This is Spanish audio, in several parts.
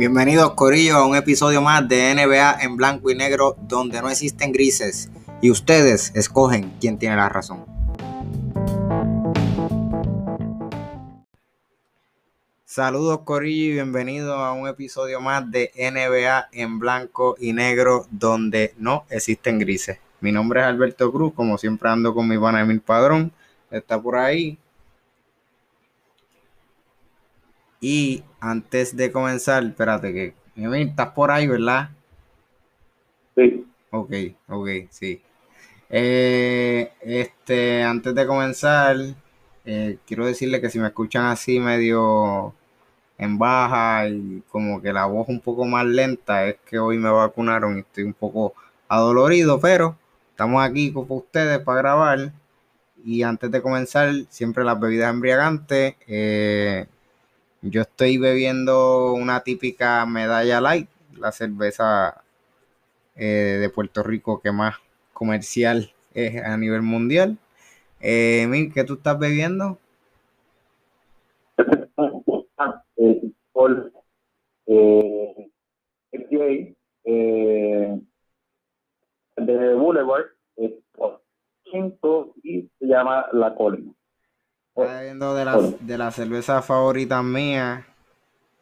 Bienvenidos Corillo a un episodio más de NBA en blanco y negro donde no existen grises y ustedes escogen quién tiene la razón. Saludos Corillo y bienvenidos a un episodio más de NBA en blanco y negro donde no existen grises. Mi nombre es Alberto Cruz, como siempre ando con mi pana Emil Padrón, está por ahí. Y antes de comenzar, espérate que, estás por ahí, ¿verdad? Sí. Ok, ok, sí. Eh, este, antes de comenzar, eh, quiero decirle que si me escuchan así medio en baja y como que la voz un poco más lenta, es que hoy me vacunaron y estoy un poco adolorido, pero estamos aquí con ustedes para grabar. Y antes de comenzar, siempre las bebidas embriagantes. Eh, yo estoy bebiendo una típica medalla light, la cerveza eh, de Puerto Rico que más comercial es a nivel mundial. Eh, Emil, ¿qué tú estás bebiendo? eh, eh, de Boulevard, es y se llama La Colina. Estaba viendo de la, de la cerveza favorita mía,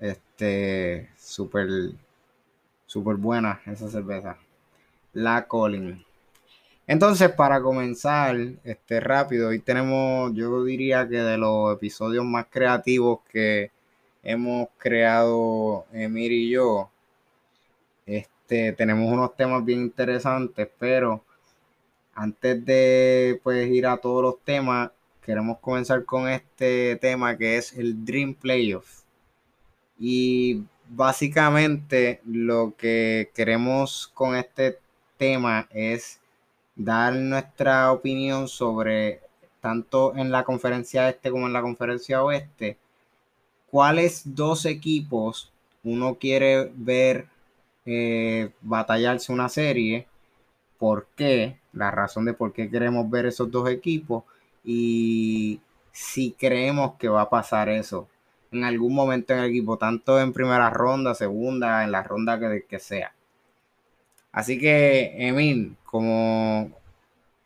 este, súper, súper buena esa cerveza, La Colin. Entonces, para comenzar, este rápido, hoy tenemos, yo diría que de los episodios más creativos que hemos creado Emir y yo, este, tenemos unos temas bien interesantes, pero antes de pues ir a todos los temas, queremos comenzar con este tema que es el Dream Playoff. Y básicamente lo que queremos con este tema es dar nuestra opinión sobre, tanto en la conferencia este como en la conferencia oeste, cuáles dos equipos uno quiere ver eh, batallarse una serie, por qué, la razón de por qué queremos ver esos dos equipos y si creemos que va a pasar eso en algún momento en el equipo, tanto en primera ronda, segunda, en la ronda que, sea. Así que, Emil, como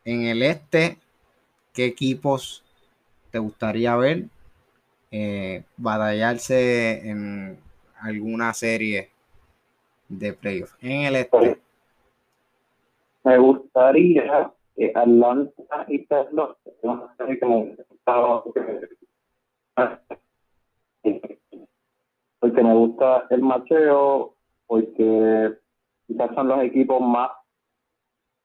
en el este, ¿qué equipos te gustaría ver eh, batallarse en alguna serie de playoffs? En el este. Me gustaría que Atlanta y Charlotte, porque me gusta el macheo, porque quizás son los equipos más,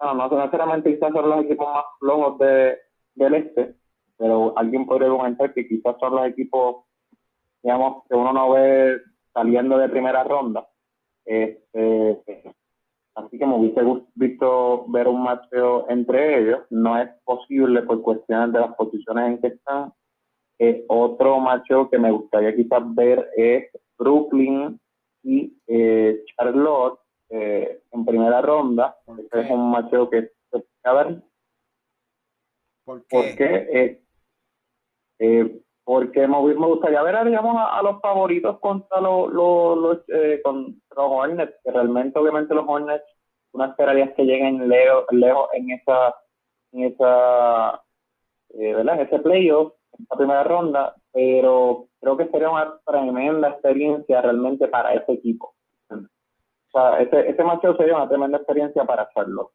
no, no necesariamente quizás son los equipos más flojos de, del este, pero alguien podría comentar que quizás son los equipos, digamos, que uno no ve saliendo de primera ronda. Este, así que me hubiese visto ver un macheo entre ellos. No es posible por cuestiones de las posiciones en que están. Eh, otro macheo que me gustaría quizás ver es Brooklyn y eh, Charlotte eh, en primera ronda. es un macheo que se puede ver. ¿Por qué? Porque, porque me, gustaría ver a, los favoritos contra los, los, los, contra los Hornets, que realmente obviamente los Hornets una esperaría que lleguen lejos, en esa en esa ¿verdad? en ese playoff en esa primera ronda pero creo que sería una tremenda experiencia realmente para ese equipo. O sea ese, ese sería una tremenda experiencia para hacerlo.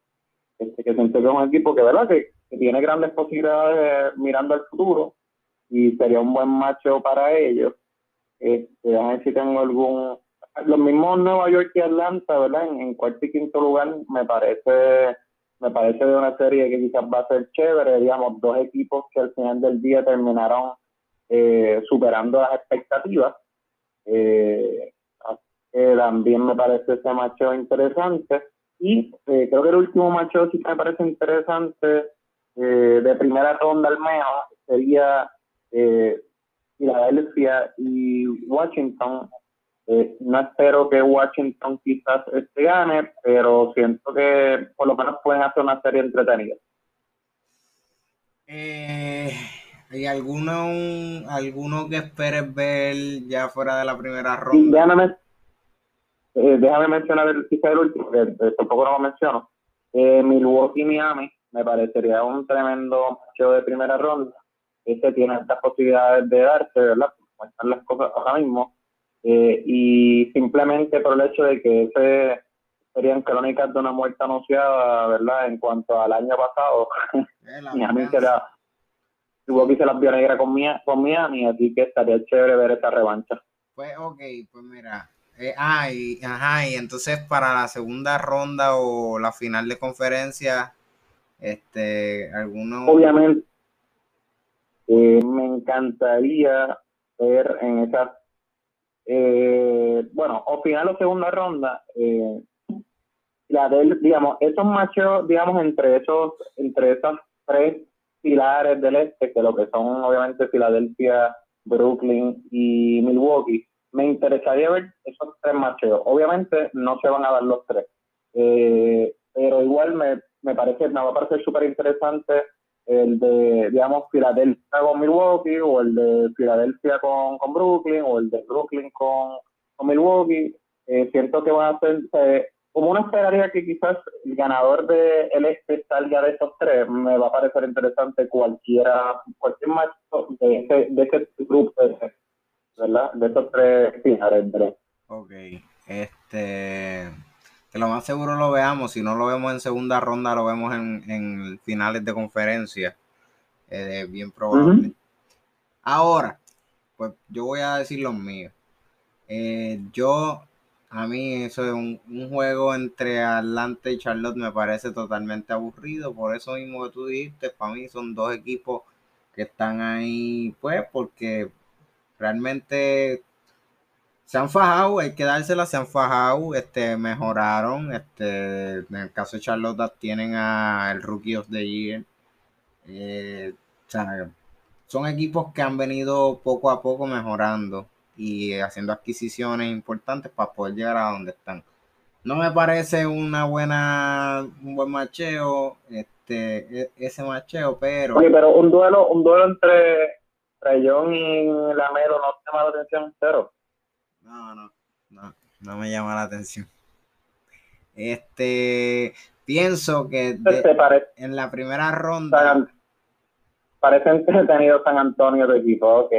Este, que se que es un equipo que verdad que, tiene grandes posibilidades mirando al futuro y sería un buen macho para ellos este, a ver si tengo algún los mismos Nueva York y Atlanta, ¿verdad? En, cuarto y quinto lugar me parece me parece de una serie que quizás va a ser chévere, digamos, dos equipos que al final del día terminaron eh, superando las expectativas. Eh, también me parece ese macho interesante. Y eh, creo que el último macho sí que me parece interesante, de primera ronda al menos, sería Philadelphia y Washington eh, no espero que Washington quizás este gane, pero siento que por lo menos pueden hacer una serie entretenida. Eh, ¿Hay alguno, alguno que esperes ver ya fuera de la primera ronda? Indiana me, eh, déjame mencionar el, quizá el último, que tampoco lo menciono. Eh, Milwaukee-Miami me parecería un tremendo macho de primera ronda. Este tiene estas posibilidades de darse, ¿verdad? Como están las cosas ahora mismo. Eh, y simplemente por el hecho de que ese serían crónicas de una muerte anunciada, ¿verdad? En cuanto al año pasado, Miami se la, Milwaukee se las vio negra con, con Miami, así que estaría chévere ver esa revancha. Pues ok, pues mira, eh, ajá, y entonces para la segunda ronda o la final de conferencia, este, alguno... Obviamente, eh, me encantaría ver en esa, eh, bueno, o final o segunda ronda, la del, digamos, esos machos, digamos, entre esos, entre esos tres pilares del este, que lo que son obviamente Filadelfia, Brooklyn y Milwaukee, me interesaría ver esos tres macheos. Obviamente no se van a dar los tres, eh, pero igual me, me parece, me va a parecer súper interesante el de, digamos, Filadelfia con Milwaukee, o el de Filadelfia con, con Brooklyn, o el de Brooklyn con, con Milwaukee. Eh, siento que van a ser, eh, como uno esperaría que quizás el ganador del el este salga de esos tres, me va a parecer interesante cualquiera, cualquier match de ese, de ese grupo. De, ¿verdad? De esos tres finales, Ok, este, que lo más seguro lo veamos, si no lo vemos en segunda ronda, lo vemos en, en finales de conferencia, es bien probable. Ahora, pues yo voy a decir los míos. Eh, yo, a mí eso de un, un, juego entre Atlanta y Charlotte me parece totalmente aburrido, por eso mismo que tú dijiste, para mí son dos equipos que están ahí, pues, porque realmente se han fajado, hay que dársela, se han fajado, este, mejoraron, este, en el caso de Charlotte tienen a el Rookie of the Year, eh, son equipos que han venido poco a poco mejorando y haciendo adquisiciones importantes para poder llegar a donde están. No me parece una buena, un buen macheo, este, e, ese macheo, pero. Oye, pero un duelo, un duelo entre Rayón y Lamelo no te llama la atención, cero. No, no, no, no me llama la atención. Este, pienso que en la primera ronda. parece entretenido San Antonio de equipo, ok,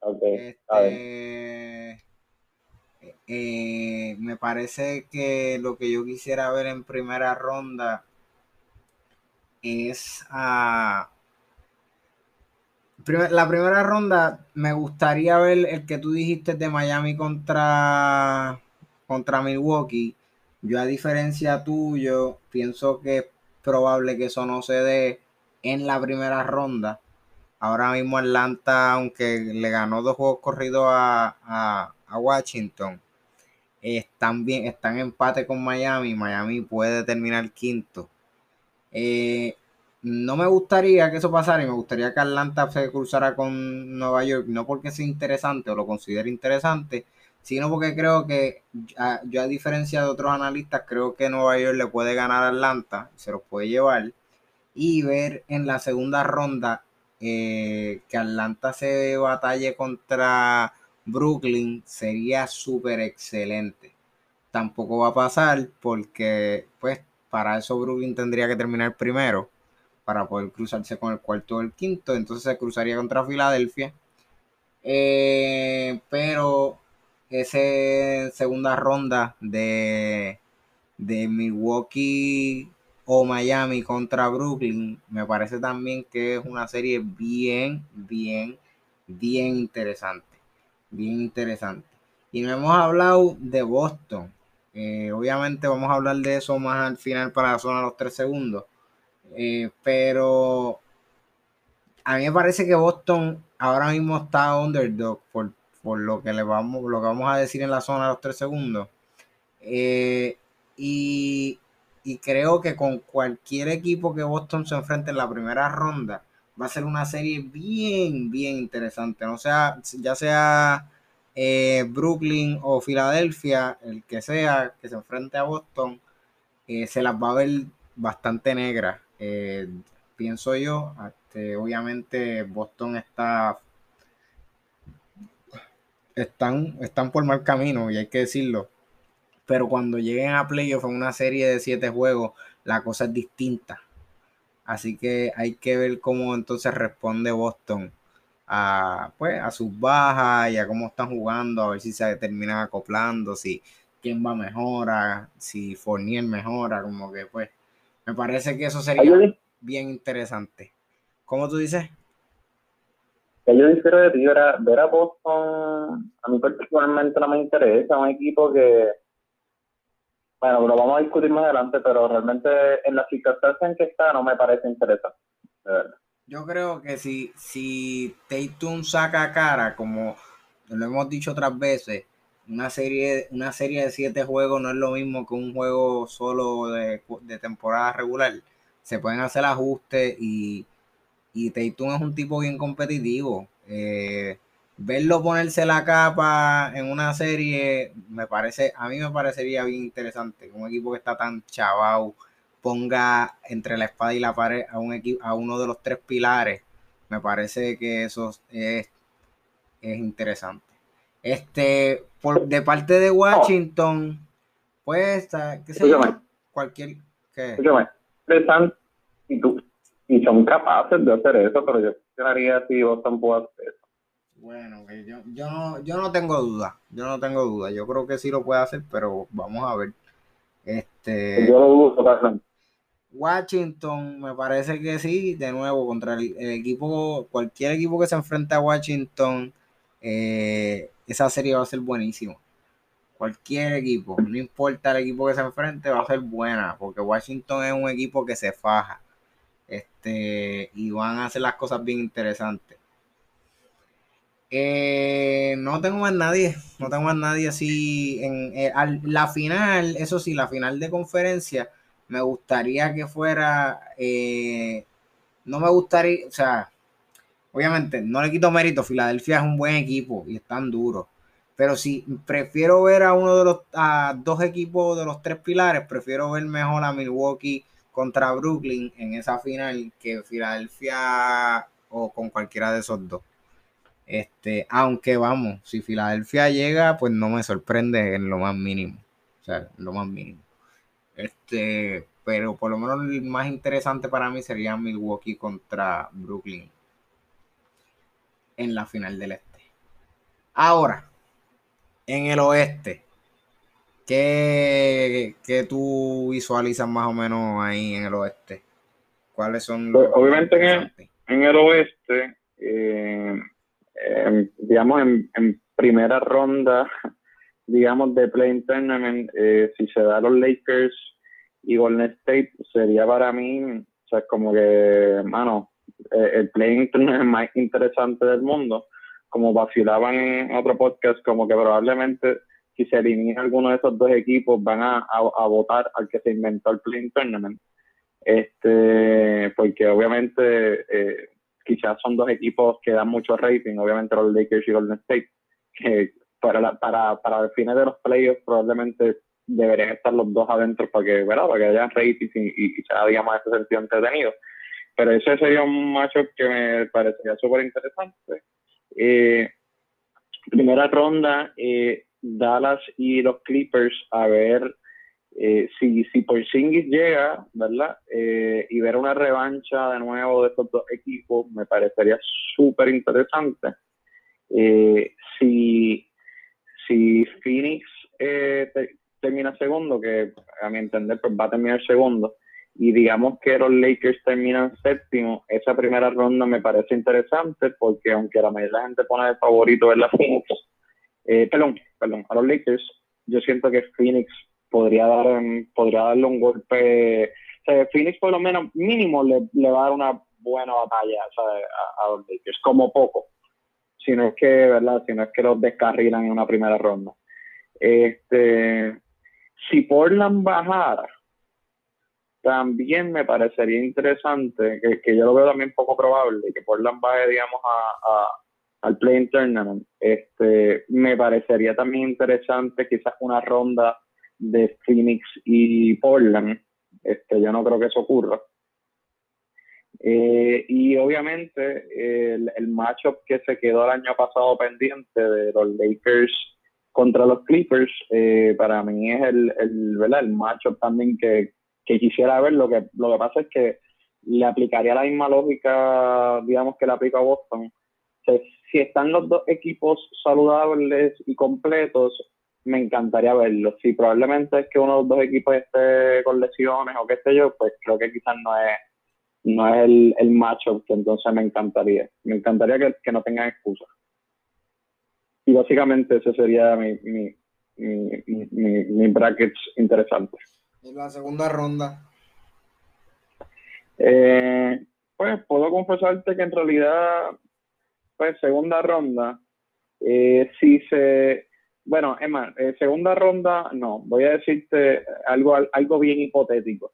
ok. Este, eh, me parece que lo que yo quisiera ver en primera ronda es a la primera ronda me gustaría ver el que tú dijiste de Miami contra, contra Milwaukee. Yo a diferencia tuyo, pienso que es probable que eso no se dé en la primera ronda. Ahora mismo Atlanta, aunque le ganó dos juegos corridos a, Washington, están bien, están en empate con Miami. Miami puede terminar quinto. Eh, no me gustaría que eso pasara y me gustaría que Atlanta se cruzara con Nueva York, no porque sea interesante o lo considere interesante, sino porque creo que yo a diferencia de otros analistas, creo que Nueva York le puede ganar a Atlanta, se los puede llevar y ver en la segunda ronda eh, que Atlanta se batalle contra Brooklyn sería súper excelente. Tampoco va a pasar porque pues para eso Brooklyn tendría que terminar primero para poder cruzarse con el cuarto o el quinto. Entonces se cruzaría contra Filadelfia. Eh, pero esa segunda ronda de, de Milwaukee o Miami contra Brooklyn me parece también que es una serie bien, bien, bien interesante. Bien interesante. Y no hemos hablado de Boston. Eh, obviamente vamos a hablar de eso más al final para la zona de los tres segundos. Eh, pero a mí me parece que Boston ahora mismo está underdog por, lo que le vamos, lo que vamos a decir en la zona de los tres segundos. Eh, y, creo que con cualquier equipo que Boston se enfrente en la primera ronda, va a ser una serie bien, bien interesante. No sea, ya sea eh, Brooklyn o Filadelfia, el que sea que se enfrente a Boston, se las va a ver bastante negras. Eh, pienso yo, este, obviamente Boston está están, están por mal camino y hay que decirlo. pero cuando lleguen a playoff en una serie de siete juegos, la cosa es distinta. Así que hay que ver cómo entonces responde Boston a, pues, a sus bajas y a cómo están jugando, a ver si se terminan acoplando, si quién va mejora, si Fournier mejora, como que pues me parece que eso sería bien interesante. ¿Cómo tú dices? yo difiero de ti, ver a, Boston, a mí particularmente no me interesa, un equipo que, bueno, lo vamos a discutir más adelante, pero realmente en la circunstancia en que está no me parece interesante, Yo creo que si, si Tatum saca cara, como lo hemos dicho otras veces, una serie, una serie de siete juegos no es lo mismo que un juego solo de, de temporada regular. Se pueden hacer ajustes y y Tatum es un tipo bien competitivo. Eh, verlo ponerse la capa en una serie, me parece, a mí me parecería bien interesante. Un equipo que está tan chavao ponga entre la espada y la pared a un equipo, a uno de los tres pilares. Me parece que eso es, es interesante. Este, por, de parte de Washington, pues, qué sé yo, cualquier. ¿qué? y tú, y son capaces de hacer eso, pero yo cuestionaría si Boston puede hacer eso. Bueno, yo, yo, no, yo no tengo duda, yo no tengo duda, yo creo que sí lo puede hacer, pero vamos a ver. Este, yo lo dudo Washington, me parece que sí, de nuevo, contra el, equipo, cualquier equipo que se enfrente a Washington, eh, esa serie va a ser buenísima. Cualquier equipo, no importa el equipo que se enfrente, va a ser buena, porque Washington es un equipo que se faja. Este, y van a hacer las cosas bien interesantes. Eh, no tengo más nadie, no tengo más nadie así en eh, la final, eso sí, la final de conferencia, me gustaría que fuera, eh, no me gustaría, o sea, obviamente no le quito mérito, Filadelfia es un buen equipo y están duros, pero si prefiero ver a uno de los, a dos equipos de los tres pilares, prefiero ver mejor a Milwaukee contra Brooklyn en esa final que Filadelfia o con cualquiera de esos dos. Este, aunque vamos, si Filadelfia llega, pues no me sorprende en lo más mínimo. O sea, en lo más mínimo. Este, pero por lo menos el más interesante para mí sería Milwaukee contra Brooklyn en la final del este. Ahora, en el oeste, ¿Qué, tú visualizas más o menos ahí en el oeste? ¿Cuáles son los... Pues, obviamente en el, oeste, eh, digamos, en, primera ronda, digamos, de Play Tournament, eh, si se da los Lakers y Golden State, sería para mí, o sea, como que, mano, eh, el Play Tournament más interesante del mundo, como vacilaban en otro podcast, como que probablemente si se elimina alguno de esos dos equipos, van a, votar al que se inventó el Play Tournament. Este, porque obviamente eh, quizás son dos equipos que dan mucho rating, obviamente los Lakers y Golden State, que para, para, para el final de los playoffs probablemente deberían estar los dos adentro para que, ¿verdad? Para que haya rating y, quizás digamos ese sentido entretenido. Pero ese sería un macho que me parecería súper interesante. Eh, primera ronda, eh, Dallas y los Clippers a ver eh, si, si Porzingis llega, ¿verdad? Eh, y ver una revancha de nuevo de estos dos equipos me parecería súper interesante. Eh, si, si Phoenix termina segundo, que a mi entender pues va a terminar segundo, y digamos que los Lakers terminan séptimo, esa primera ronda me parece interesante porque aunque la mayoría de la gente pone de favorito en la Phoenix, eh, perdón, perdón, a los Lakers, yo siento que Phoenix podría dar podría darle un golpe, o sea, Phoenix por lo menos mínimo le, va a dar una buena batalla A, los Lakers, como poco, si no es que, ¿verdad? Si no es que los descarrilan en una primera ronda. Este, si Portland bajara, también me parecería interesante, que, que yo lo veo también poco probable, que Portland baje, digamos, a al Play Tournament. Este, me parecería también interesante quizás una ronda de Phoenix y Portland. Este, yo no creo que eso ocurra. Eh, y obviamente el, el matchup que se quedó el año pasado pendiente de los Lakers contra los Clippers, eh, para mí es el, el, ¿verdad? el matchup también que, que, quisiera ver. Lo que, lo que pasa es que le aplicaría la misma lógica, digamos, que le aplica a Boston. si están los dos equipos saludables y completos, me encantaría verlos. Si probablemente es que uno de los dos equipos esté con lesiones o qué sé yo, pues creo que quizás no es no es el, el matchup que entonces me encantaría. Me encantaría que, que no tengan excusas. Y básicamente ese sería mi, mi, mi, mi, mi brackets interesante. ¿Y la segunda ronda? Eh, pues puedo confesarte que en realidad, pues segunda ronda, eh, si se, bueno, es más, eh, segunda ronda, no, voy a decirte algo, algo bien hipotético,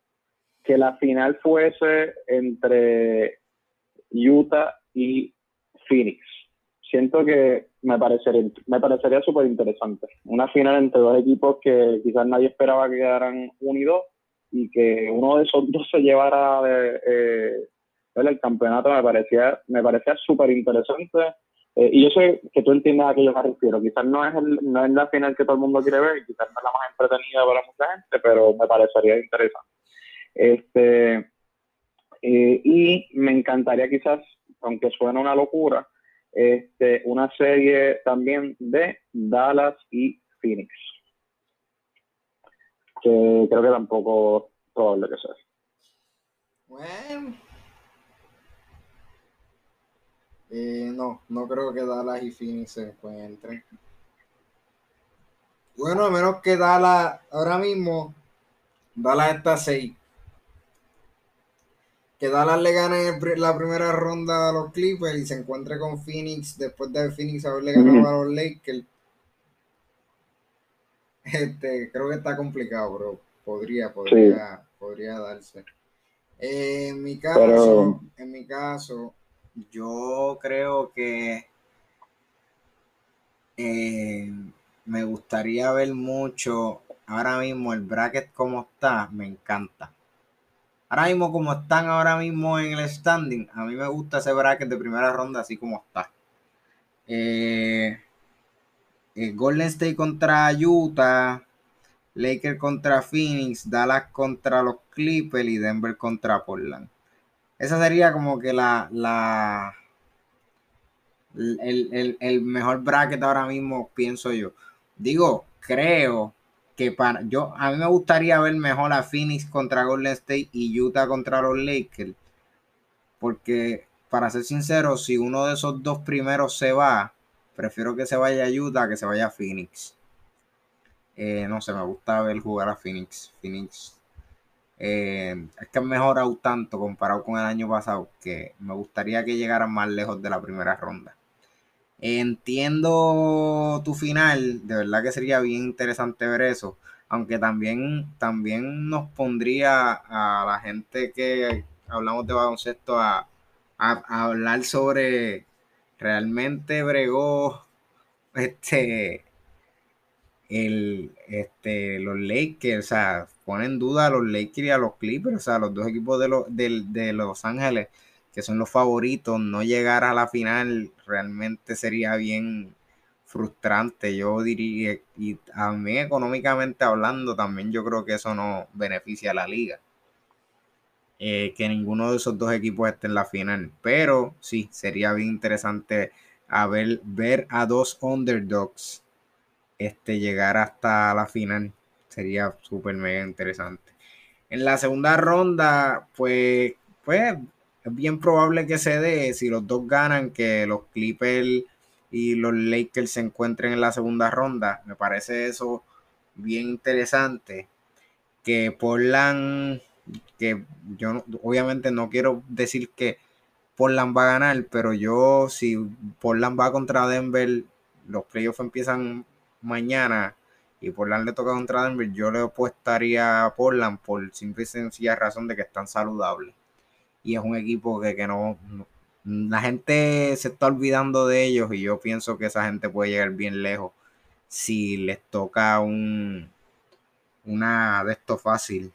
que la final fuese entre Utah y Phoenix. Siento que me parecería, me parecería súper interesante. Una final entre dos equipos que quizás nadie esperaba que quedaran unidos y que uno de esos dos se llevara de, eh, el campeonato me parecía me parecía súper interesante eh, y yo sé que tú entiendes a qué yo me refiero. Quizás no es el, no es la final que todo el mundo quiere ver quizás no es la más entretenida para mucha gente pero me parecería interesante. Este eh, y me encantaría quizás aunque suene una locura este una serie también de Dallas y Phoenix que creo que tampoco probable que sea. Bueno. Eh, no, no creo que Dallas y Phoenix se encuentren. Bueno, a menos que Dallas, ahora mismo, Dallas está 6. Que Dallas le gane la primera ronda a los Clippers y se encuentre con Phoenix después de Phoenix haberle ganado a los Lakers este, creo que está complicado, pero podría, podría, podría darse. Eh, en mi caso, en mi caso, yo creo que eh, me gustaría ver mucho. Ahora mismo el bracket como está, me encanta. Ahora mismo como están ahora mismo en el standing, a mí me gusta ese bracket de primera ronda así como está. Eh, eh, Golden State contra Utah, Lakers contra Phoenix, Dallas contra los Clippers y Denver contra Portland. Esa sería como que la, la el, mejor bracket ahora mismo, pienso yo. Digo, creo que para yo a mí me gustaría ver mejor a Phoenix contra Golden State y Utah contra los Lakers. Porque, para ser sincero, si uno de esos dos primeros se va, Prefiero que se vaya a Utah que se vaya a Phoenix. Eh, no sé, me gusta ver jugar a Phoenix. Phoenix eh, es que han mejorado tanto comparado con el año pasado que me gustaría que llegaran más lejos de la primera ronda. Entiendo tu final, de verdad que sería bien interesante ver eso, aunque también, también nos pondría a la gente que hablamos de baloncesto a hablar sobre realmente bregó este el este los Lakers, o sea, ponen en duda a los Lakers y a los Clippers, o sea, los dos equipos de los de, Los Ángeles que son los favoritos, no llegar a la final realmente sería bien frustrante, yo diría, y a mí económicamente hablando también yo creo que eso no beneficia a la liga. Eh, que ninguno de esos dos equipos esté en la final. Pero sí, sería bien interesante ver a dos underdogs este, llegar hasta la final. Sería súper mega interesante. En la segunda ronda, pues, pues es bien probable que se dé si los dos ganan, que los Clippers y los Lakers se encuentren en la segunda ronda. Me parece eso bien interesante. Que Portland que yo obviamente no quiero decir que Portland va a ganar, pero yo si Portland va contra Denver, los playoffs empiezan mañana y Portland le toca contra Denver, yo le apostaría a Portland por simple y sencilla razón de que están saludables. Y es un equipo que, que no, la gente se está olvidando de ellos y yo pienso que esa gente puede llegar bien lejos si les toca un una de esto fácil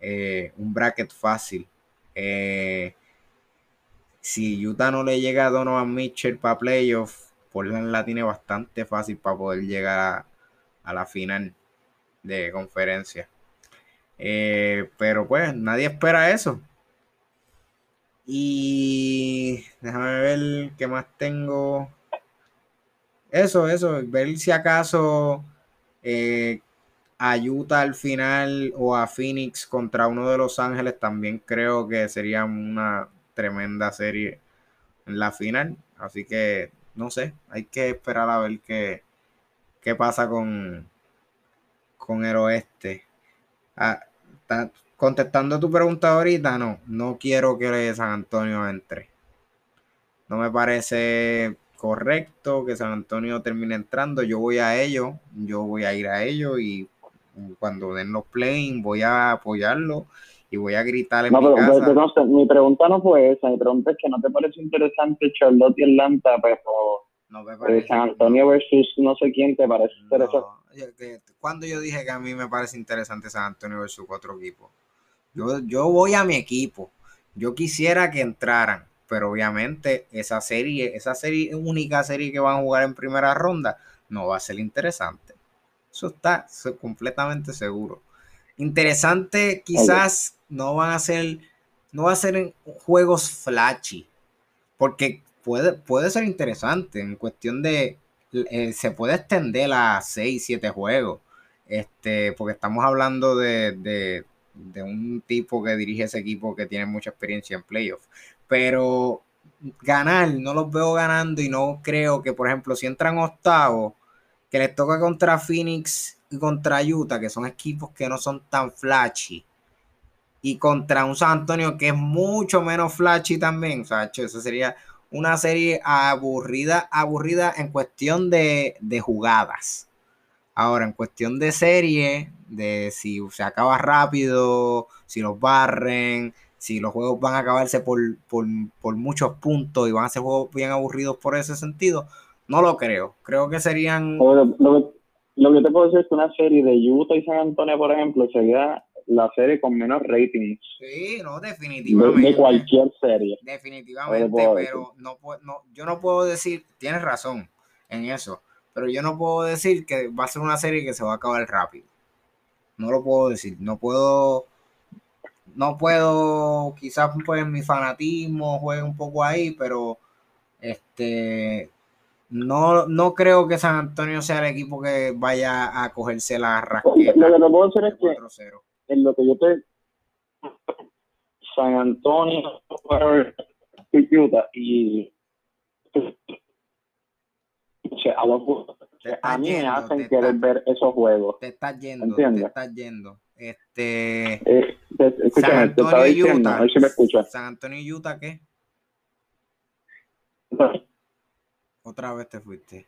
eh, un bracket fácil. Eh, si Utah no le llega a Donovan Mitchell para playoff, Portland la tiene bastante fácil para poder llegar a, la final de conferencia. Eh, pero pues nadie espera eso. Y déjame ver qué más tengo. Eso, eso, ver si acaso eh, al final o a Phoenix contra uno de Los Ángeles también creo que sería una tremenda serie en la final. Así que no sé, hay que esperar a ver qué, qué pasa con, con el oeste. Ah, contestando tu pregunta ahorita, no, no quiero que San Antonio entre. No me parece correcto que San Antonio termine entrando. Yo voy a ello, yo voy a ir a ello y cuando den los playing voy a apoyarlo y voy a gritar en no, mi pero, casa. mi pregunta no fue esa, mi pregunta es que no te parece interesante Charlotte y Atlanta, pero no me parece, San Antonio versus no sé quién te parece interesante. Cuando yo dije que a mí me parece interesante San Antonio versus cuatro equipos, yo, yo voy a mi equipo. Yo quisiera que entraran, pero obviamente esa serie, esa serie, única serie que van a jugar en primera ronda, no va a ser interesante. Eso está completamente seguro. Interesante, quizás no van a ser, no va a ser juegos flashy, porque puede, puede ser interesante en cuestión de, eh, se puede extender a 6, 7 juegos, este, porque estamos hablando de, de, de un tipo que dirige ese equipo que tiene mucha experiencia en playoffs, pero ganar, no los veo ganando y no creo que, por ejemplo, si entran octavos, que les toca contra Phoenix y contra Utah, que son equipos que no son tan flashy, y contra un San Antonio que es mucho menos flashy también, o sea, eso sería una serie aburrida, aburrida en cuestión de, de jugadas. Ahora, en cuestión de serie, de si se acaba rápido, si los barren, si los juegos van a acabarse por, por, muchos puntos y van a ser juegos bien aburridos por ese sentido, no lo creo. Creo que serían... Lo, lo, que te puedo decir es que una serie de Utah y San Antonio, por ejemplo, sería la serie con menos ratings. Sí, no, definitivamente. De, cualquier serie. Definitivamente, pero no, no, yo no puedo decir, tienes razón en eso, pero yo no puedo decir que va a ser una serie que se va a acabar rápido. No lo puedo decir, no puedo no puedo, quizás pues mi fanatismo juegue un poco ahí, pero este no, no creo que San Antonio sea el equipo que vaya a cogerse la rasqueta. Lo que no puedo decir es que en lo que yo te San Antonio y a, mí me hacen querer ver esos juegos. Te estás yendo, te estás yendo. Este. Eh, San Antonio y Utah. A ver si me escucha. San Antonio y Utah, ¿qué? Otra vez te fuiste.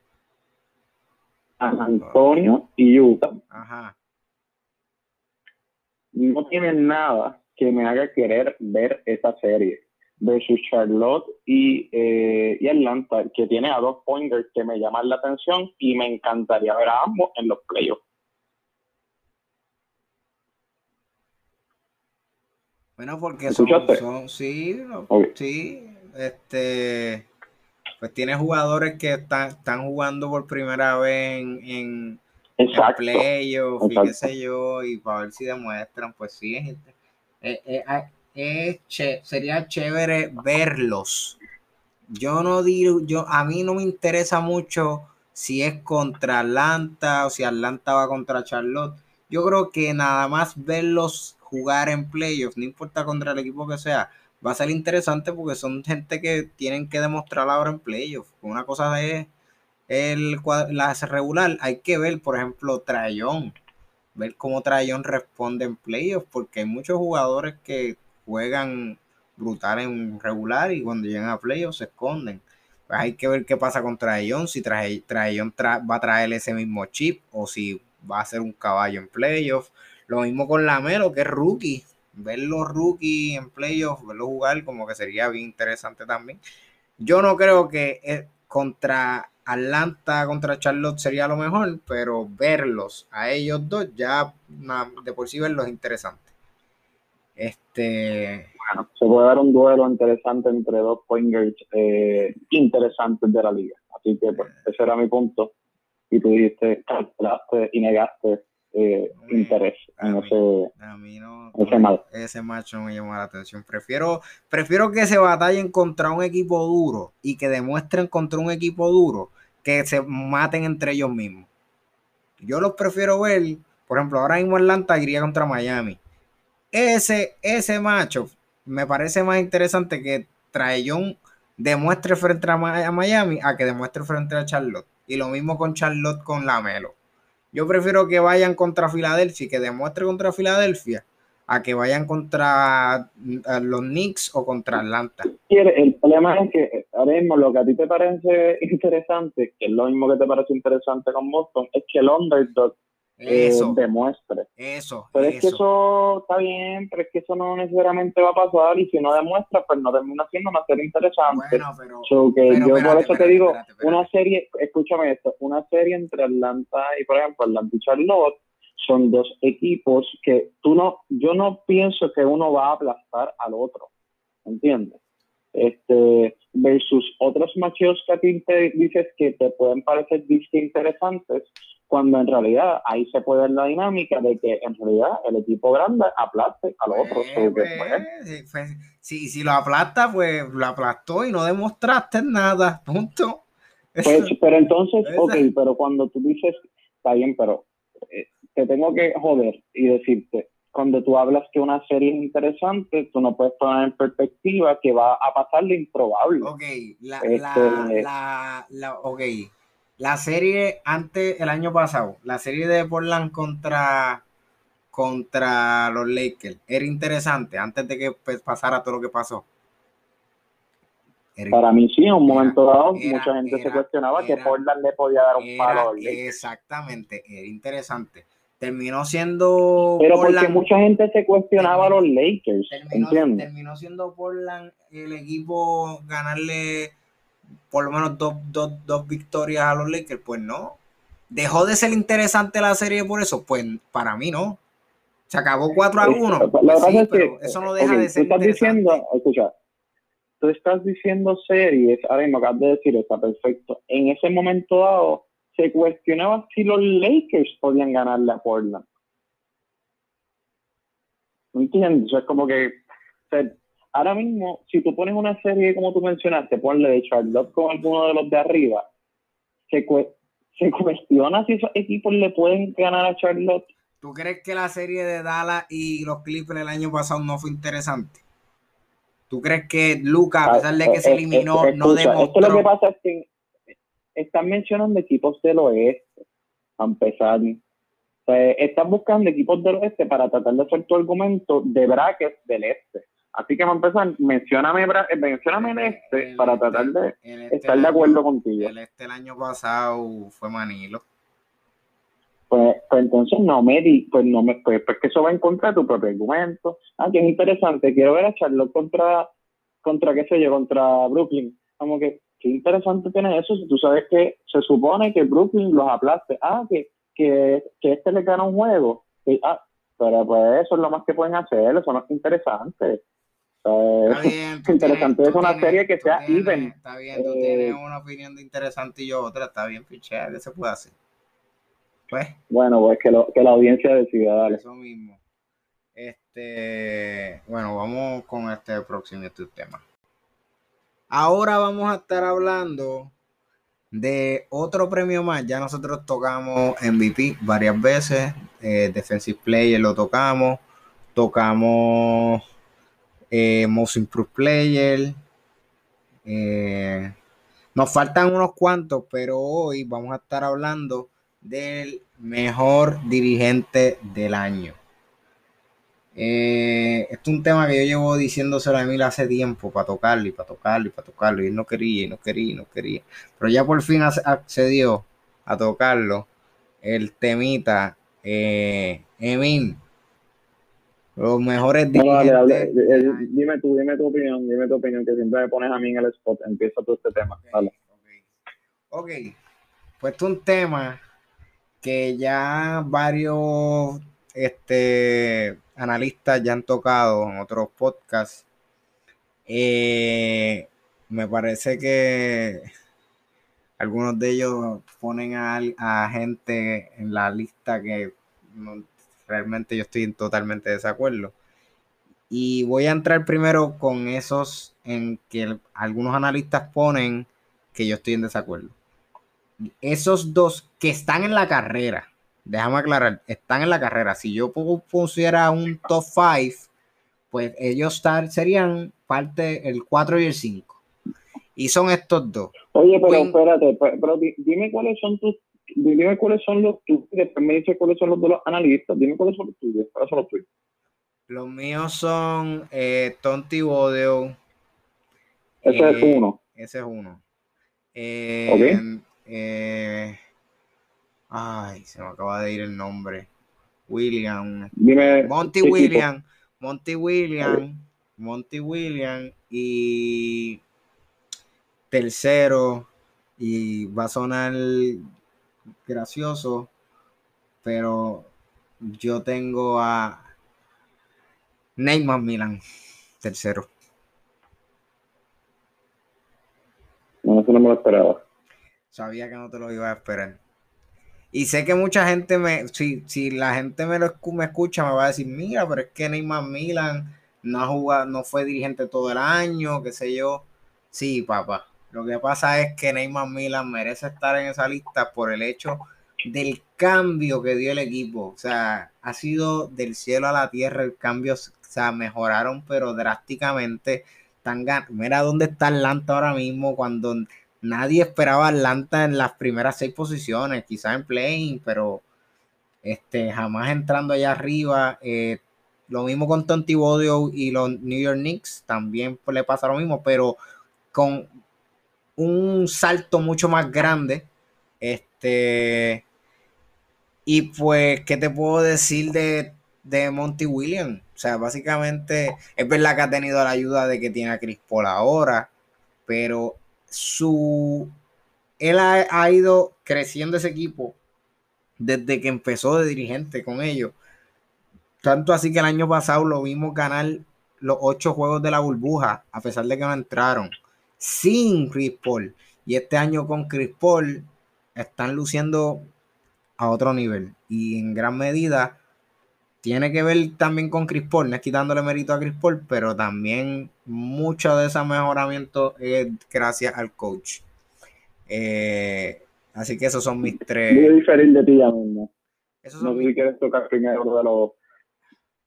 San Antonio y Utah. Ajá. No tienen nada que me haga querer ver esa serie versus Charlotte y, eh, y Atlanta, que tiene a dos pointers que me llaman la atención y me encantaría ver a ambos en los playoffs. Bueno, porque son, son sí, sí, este, pues tiene jugadores que están, están jugando por primera vez en, en, playoffs y qué sé yo, y para ver si demuestran, pues sí, es, sería chévere verlos. Yo no digo, yo, a mí no me interesa mucho si es contra Atlanta o si Atlanta va contra Charlotte. Yo creo que nada más verlos jugar en playoffs, no importa contra el equipo que sea, va a ser interesante porque son gente que tienen que demostrar ahora en playoffs. Una cosa es el, la regular, hay que ver, por ejemplo, Trayón, ver cómo Trayón responde en playoffs, porque hay muchos jugadores que juegan brutal en regular y cuando llegan a playoffs se esconden. Pues hay que ver qué pasa con Trayón, si Trayón va a traer ese mismo chip o si va a ser un caballo en playoffs. Lo mismo con Lamelo, que es rookie. Ver los rookies en playoffs, verlos jugar, como que sería bien interesante también. Yo no creo que eh, contra Atlanta, contra Charlotte sería lo mejor, pero verlos a ellos dos, ya de por sí verlos es interesante. Este. Bueno, se puede dar un duelo interesante entre dos pointers eh, interesantes de la liga. Así que pues, ese era mi punto. Y tú dijiste, cancelaste y negaste eh, interés en ese, a mí no, ese mal. Ese match no me llamó la atención. Prefiero, prefiero que se batallen contra un equipo duro y que demuestren contra un equipo duro que se maten entre ellos mismos. Yo los prefiero ver, por ejemplo, ahora mismo Atlanta iría contra Miami. Ese, ese macho me parece más interesante que Traellón demuestre frente a Miami a que demuestre frente a Charlotte. Y lo mismo con Charlotte con Lamelo. Yo prefiero que vayan contra Filadelfia y que demuestre contra Filadelfia a que vayan contra los Knicks o contra Atlanta. El problema es que ahora mismo lo que a ti te parece interesante, que es lo mismo que te parece interesante con Boston, es que el underdog eso, demuestre. Eso. Pero es que eso está bien, pero es que eso no necesariamente va a pasar y si no demuestra, pues no termina siendo una serie interesante. Bueno, pero, que yo por eso te digo, una serie, escúchame esto, una serie entre Atlanta y, por ejemplo, Atlanta y Charlotte son dos equipos que tú no, yo no pienso que uno va a aplastar al otro, ¿entiendes? Este, versus otros machos que a ti te dices que te pueden parecer interesantes, cuando en realidad ahí se puede ver la dinámica de que en realidad el equipo grande aplaste al otro. Pues, pues, pues, si, si lo aplasta, pues lo aplastó y no demostraste nada, punto. pero entonces, ok, pero cuando tú dices, está bien, pero eh, te tengo que joder y decirte, cuando tú hablas que una serie es interesante, tú no puedes poner en perspectiva que va a pasar lo improbable. Ok, la, este, la, la, ok la serie antes, el año pasado, la serie de Portland contra, contra los Lakers, era interesante antes de que pues, pasara todo lo que pasó. Para mí sí, en un momento dado, mucha gente se cuestionaba que Portland le podía dar un palo. Exactamente, era interesante. Terminó siendo. Pero porque mucha gente se cuestionaba a los Lakers. Terminó, terminó siendo Portland el equipo ganarle por lo menos dos, dos, dos victorias a los Lakers, pues no. ¿Dejó de ser interesante la serie por eso? Pues para mí no. Se acabó 4 a 1. Pues pero eso no deja de ser tú estás diciendo, escucha, tú estás diciendo series, ahora mismo acabas de decir, está perfecto. En ese momento dado, se cuestionaba si los Lakers podían ganarle a Portland. ¿No entiendes? es como que ahora mismo, si tú pones una serie como tú mencionaste, ponle de Charlotte con alguno de los de arriba, se, se cuestiona si esos equipos le pueden ganar a Charlotte. ¿Tú crees que la serie de Dallas y los Clippers el año pasado no fue interesante? ¿Tú crees que Luca, a pesar de que se eliminó, no demostró? Esto lo que pasa es que están mencionando equipos del oeste, a empezar. están buscando equipos del oeste para tratar de hacer tu argumento de brackets del este. Así que vamos a empezar, mencióname, mencióname el este para este, tratar de este estar de acuerdo contigo. El este el año pasado fue Manilo. Pues, pues entonces no me di, pues no me, pues, pues, que eso va en contra de tu propio argumento. Ah, que es interesante, quiero ver a Charlotte contra, contra qué sé yo, contra Brooklyn. Como que, qué interesante tiene eso si tú sabes que se supone que Brooklyn los aplaste. Ah, que, que, que este le gana un juego. ah, pero pues eso es lo más que pueden hacer, eso no es interesante está bien, interesante, es una serie que sea even. Está bien, tú tienes eh, una opinión de interesante y yo otra, está bien, pichea, ¿qué se puede hacer? Pues. Bueno, pues que, lo, que la audiencia decida, dale. Eso mismo. Este, bueno, vamos con este próximo este tema. Ahora vamos a estar hablando de otro premio más. Ya nosotros tocamos MVP varias veces. Eh, Defensive Player lo tocamos. Tocamos eh, Most Player. Eh, nos faltan unos cuantos, pero hoy vamos a estar hablando del mejor dirigente del año. Eh, este es un tema que yo llevo diciéndoselo a Emil hace tiempo para tocarlo y para tocarlo y para tocarlo. Y él no quería, y no quería, y no quería. Pero ya por fin accedió a tocarlo. El temita. Eh, Emil, los mejores dirigentes. Eh, eh, dime tú, dime tu opinión, dime tu opinión, que siempre me pones a mí en el spot. Empieza tú este tema. Okay, ok, pues es un tema que ya varios este, analistas ya han tocado en otros podcasts. Eh, me parece que algunos de ellos ponen a, gente en la lista que realmente yo estoy totalmente desacuerdo. Y voy a entrar primero con esos en que algunos analistas ponen que yo estoy en desacuerdo. Esos dos que están en la carrera, déjame aclarar, están en la carrera. Si yo pusiera un top 5, pues ellos serían parte el 4 y el 5. Y son estos dos. Oye, pero espérate, pero, dime cuáles son tus, dime cuáles son los tuyos, después me dice cuáles son los de los analistas, dime cuáles son los tuyos, cuáles son los tuyos. Los míos son eh, Tonti Bodeo. Ese es uno. Ese es uno. Eh, eh, ay, se me acaba de ir el nombre. William. Dime. Monty William. Monty William. Monty William. Y tercero. Y va a sonar gracioso. Pero yo tengo a Neymar Milan. Tercero. No, eso no me lo esperaba. Sabía que no te lo iba a esperar. Y sé que mucha gente me, si, si la gente me, lo, me escucha, me va a decir, mira, pero es que Neymar Milan no ha jugado, no fue dirigente todo el año, qué sé yo. Sí, papá. Lo que pasa es que Neymar Milan merece estar en esa lista por el hecho del cambio que dio el equipo. O sea, ha sido del cielo a la tierra el cambio. O sea, mejoraron, pero drásticamente. Mira dónde está Atlanta ahora mismo cuando nadie esperaba Atlanta en las primeras seis posiciones, quizás en playing, pero este, jamás entrando allá arriba. Eh, lo mismo con Tonti Bodio y los New York Knicks, también le pasa lo mismo, pero con un salto mucho más grande. Este, y pues, ¿qué te puedo decir de, de Monty Williams? O sea, básicamente es verdad que ha tenido la ayuda de que tiene a Chris Paul ahora, pero su él ha, ido creciendo ese equipo desde que empezó de dirigente con ellos. Tanto así que el año pasado lo vimos ganar los ocho juegos de la burbuja, a pesar de que no entraron, sin Chris Paul. Y este año con Chris Paul están luciendo a otro nivel. Y en gran medida tiene que ver también con Chris Paul, no es quitándole mérito a Chris Paul, pero también mucho de ese mejoramiento es gracias al coach. Eh, así que esos son mis tres. Muy diferente de ti, mismo. no sé si quieres tocar primero de los,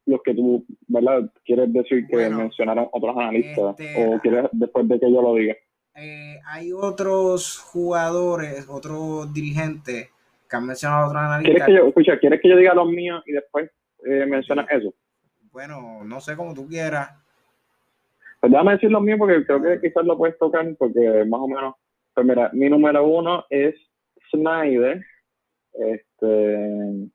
los que tú, ¿verdad? Quieres decir que mencionaron otros analistas este, o quieres después de que yo lo diga. Eh, hay otros jugadores, otros dirigentes que han mencionado otros analistas. ¿Quieres que yo, escucha, ¿quieres que yo diga los míos y después eh, mencionas eso? Bueno, no sé como tú quieras. Pues déjame decir lo mío porque creo que quizás lo puedes tocar porque más o menos. Pues mira, mi número uno es Snyder. Este.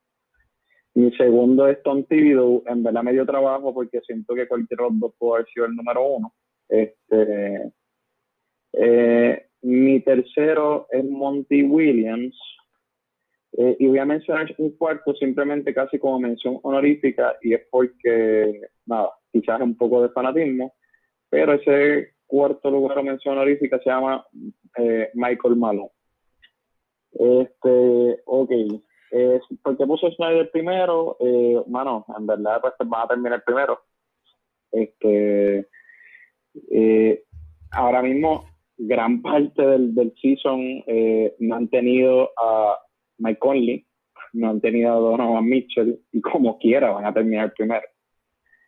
Mi segundo es Tom Thibodeau. En verdad me dio trabajo porque siento que cualquier otro dos puede haber sido el número uno. Este. Eh, mi tercero es Monty Williams. Eh, y voy a mencionar un cuarto simplemente casi como mención honorífica y es porque, nada, quizás un poco de fanatismo, pero ese cuarto lugar o mención honorífica se llama eh, Michael Malone. Este, ok. Eh, porque puso Snyder primero, eh, mano, en verdad pues va a terminar primero. Este, eh, ahora mismo, gran parte del, del season eh, no han tenido a Mike Conley, no han tenido a Donovan Mitchell y como quiera van a terminar primero.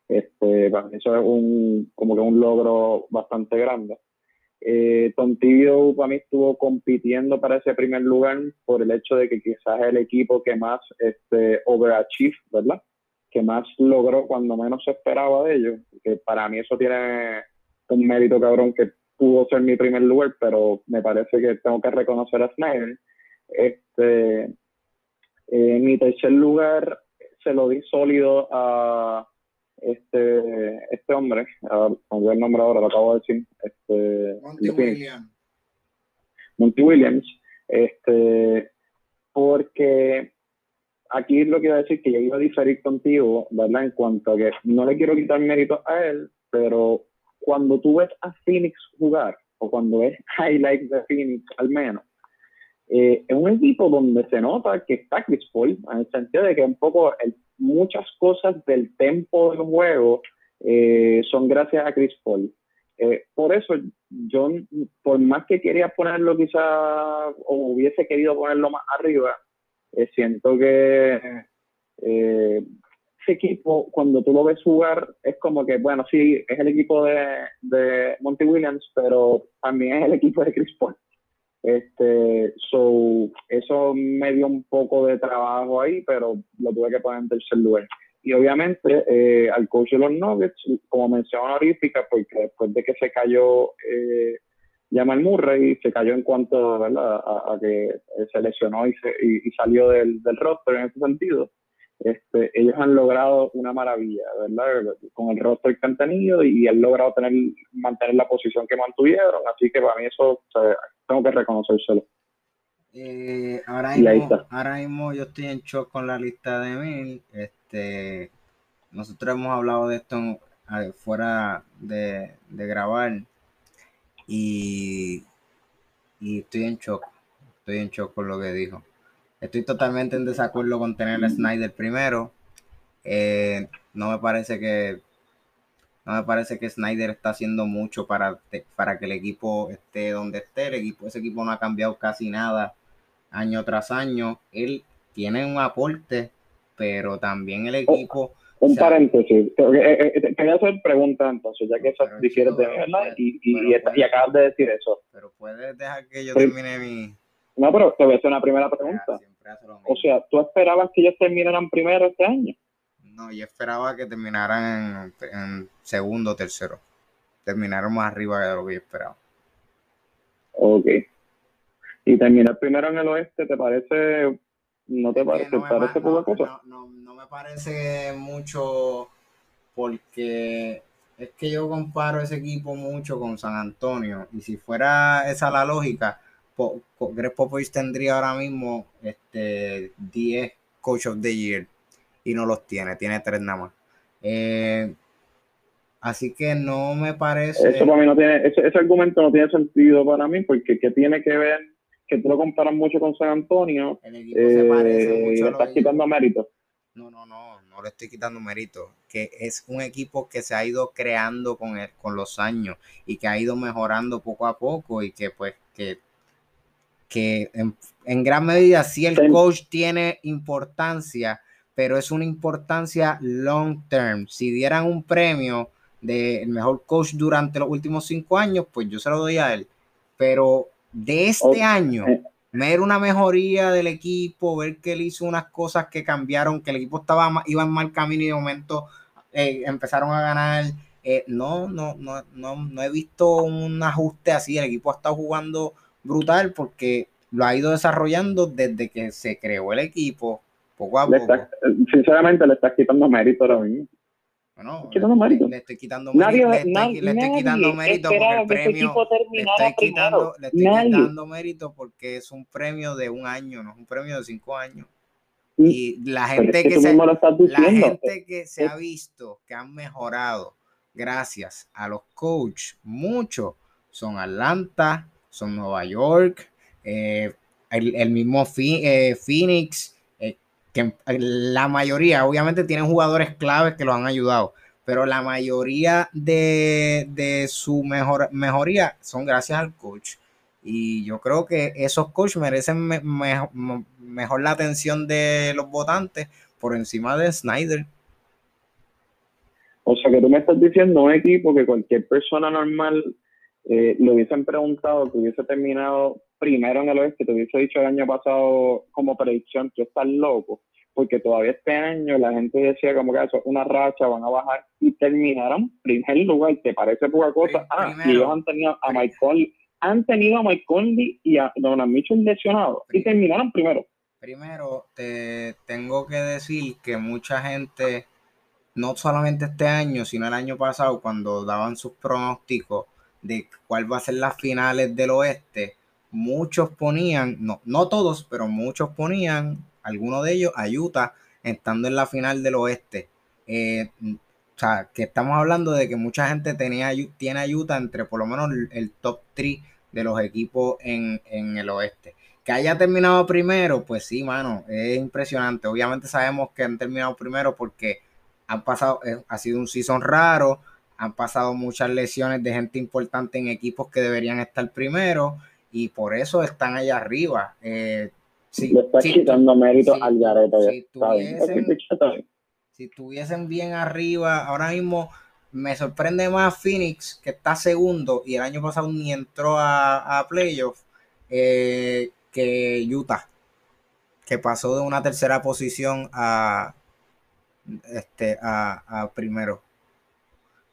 Este, para eso es un, como que un logro bastante grande. Eh, Tontillo para mí estuvo compitiendo para ese primer lugar por el hecho de que quizás es el equipo que más este, overachieve, ¿verdad? Que más logró cuando menos se esperaba de ellos. Que para mí eso tiene un mérito cabrón que pudo ser mi primer lugar, pero me parece que tengo que reconocer a Snyder este, eh, mi tercer lugar se lo di sólido a este, este hombre, el nombre ahora, lo acabo de decir. Este, Monty Williams. Monty Williams. Este, porque aquí lo que iba a decir que yo iba a diferir contigo, ¿verdad? En cuanto a que no le quiero quitar mérito a él, pero cuando tú ves a Phoenix jugar, o cuando ves highlights de Phoenix al menos, eh, es un equipo donde se nota que está Chris Paul, en el sentido de que un poco muchas cosas del tempo del juego eh, son gracias a Chris Paul. Eh, por eso, yo, por más que quería ponerlo quizá, o hubiese querido ponerlo más arriba, siento que ese equipo, cuando tú lo ves jugar, es como que, bueno, sí, es el equipo de, de Monty Williams, pero también es el equipo de Chris Paul. Este, so, eso me dio un poco de trabajo ahí, pero lo tuve que poner en tercer lugar. Y obviamente eh, al coach de los Nuggets, como mención honorífica, porque después de que se cayó eh, Jamal Murray, se cayó en cuanto ¿verdad? A, que se lesionó y, se, y, salió del, del roster en ese sentido. Este, ellos han logrado una maravilla, ¿verdad? Con el roster que han tenido y han logrado tener, mantener la posición que mantuvieron. Así que para mí eso tengo que reconocérselo. Eh, ahora, mismo, ahora mismo yo estoy en shock con la lista de mil. Este, nosotros hemos hablado de esto fuera de, grabar y, y estoy en shock. Estoy en shock con lo que dijo. Estoy totalmente en desacuerdo con tener a Snyder primero. Eh, no me parece que no me parece que Snyder está haciendo mucho para, para que el equipo esté donde esté. El equipo, ese equipo no ha cambiado casi nada año tras año. Él tiene un aporte, pero también el oh, equipo. un paréntesis. Eh, eh, quería hacer pregunta entonces, ya que eso difieres de verdad y, y, y, acabas de decir eso. Pero puedes dejar que yo termine mi. No, pero te voy a hacer una primera pregunta. O sea, ¿tú esperabas que ellos terminaran primero este año? No, yo esperaba que terminaran en, segundo o tercero. Terminaron más arriba de lo que yo esperaba. Ok. ¿Y terminar primero en el oeste te parece, no te parece, parece poca cosa? No, no, me parece mucho porque es que yo comparo ese equipo mucho con San Antonio y si fuera esa la lógica, Greg Popovich tendría ahora mismo este 10 Coach of the Year y no los tiene, tiene tres nada más. Eh, así que no me parece. Eso para mí no tiene, ese, argumento no tiene sentido para mí, porque ¿qué tiene que ver que tú lo comparas mucho con San Antonio? El equipo se parece eh, mucho. Le estás quitando mérito. No, no, no, no le estoy quitando mérito. Que es un equipo que se ha ido creando con, el, con los años y que ha ido mejorando poco a poco y que pues que que en, gran medida sí el coach tiene importancia, pero es una importancia long term. Si dieran un premio del mejor coach durante los últimos cinco años, pues yo se lo doy a él. Pero de este año, ver una mejoría del equipo, ver que él hizo unas cosas que cambiaron, que el equipo estaba iba en mal camino y de momento eh, empezaron a ganar. Eh, no, no, no, no, no he visto un ajuste así. El equipo ha estado jugando brutal porque lo ha ido desarrollando desde que se creó el equipo, poco a poco. sinceramente, le estás quitando mérito ahora mismo. Bueno, le, estoy quitando mérito, le, estoy, quitando mérito porque el premio le estoy, quitando, le estoy quitando mérito porque es un premio de un año, no es un premio de cinco años. Y la gente que, se, la gente que se ha visto que han mejorado gracias a los coaches, muchos son Atlanta, son Nueva York, eh, el, mismo eh, Phoenix, eh, que la mayoría, obviamente tienen jugadores claves que los han ayudado, pero la mayoría de, su mejor, mejoría son gracias al coach. Y yo creo que esos coaches merecen mejor la atención de los votantes por encima de Snyder. O sea que tú me estás diciendo un equipo que cualquier persona normal eh, le hubiesen preguntado que hubiese terminado primero en el oeste, te hubiese dicho el año pasado como predicción, que estás loco, porque todavía este año la gente decía como que eso es una racha, van a bajar y terminaron primer lugar, ¿te parece poca cosa? ah, y ellos han tenido a Mike Conley, han tenido a Mike Conley y a Donald Mitchell lesionados y terminaron primero. Primero, te tengo que decir que mucha gente, no solamente este año, sino el año pasado, cuando daban sus pronósticos, de cuál va a ser las finales del oeste, muchos ponían, no, no todos, pero muchos ponían, algunos de ellos, a Utah estando en la final del oeste. Eh, o sea, que estamos hablando de que mucha gente tenía, tiene a Utah entre por lo menos el, top 3 de los equipos en, el oeste. que haya terminado primero, pues sí, mano, es impresionante. Obviamente sabemos que han terminado primero porque han pasado, eh, ha sido un season raro, han pasado muchas lesiones de gente importante en equipos que deberían estar primero y por eso están allá arriba. Eh, si, Le está quitando mérito al Gareta. Si si estuviesen bien arriba, ahora mismo me sorprende más Phoenix, que está segundo y el año pasado ni entró a, a playoff, eh, que Utah, que pasó de una tercera posición a, este, a, primero.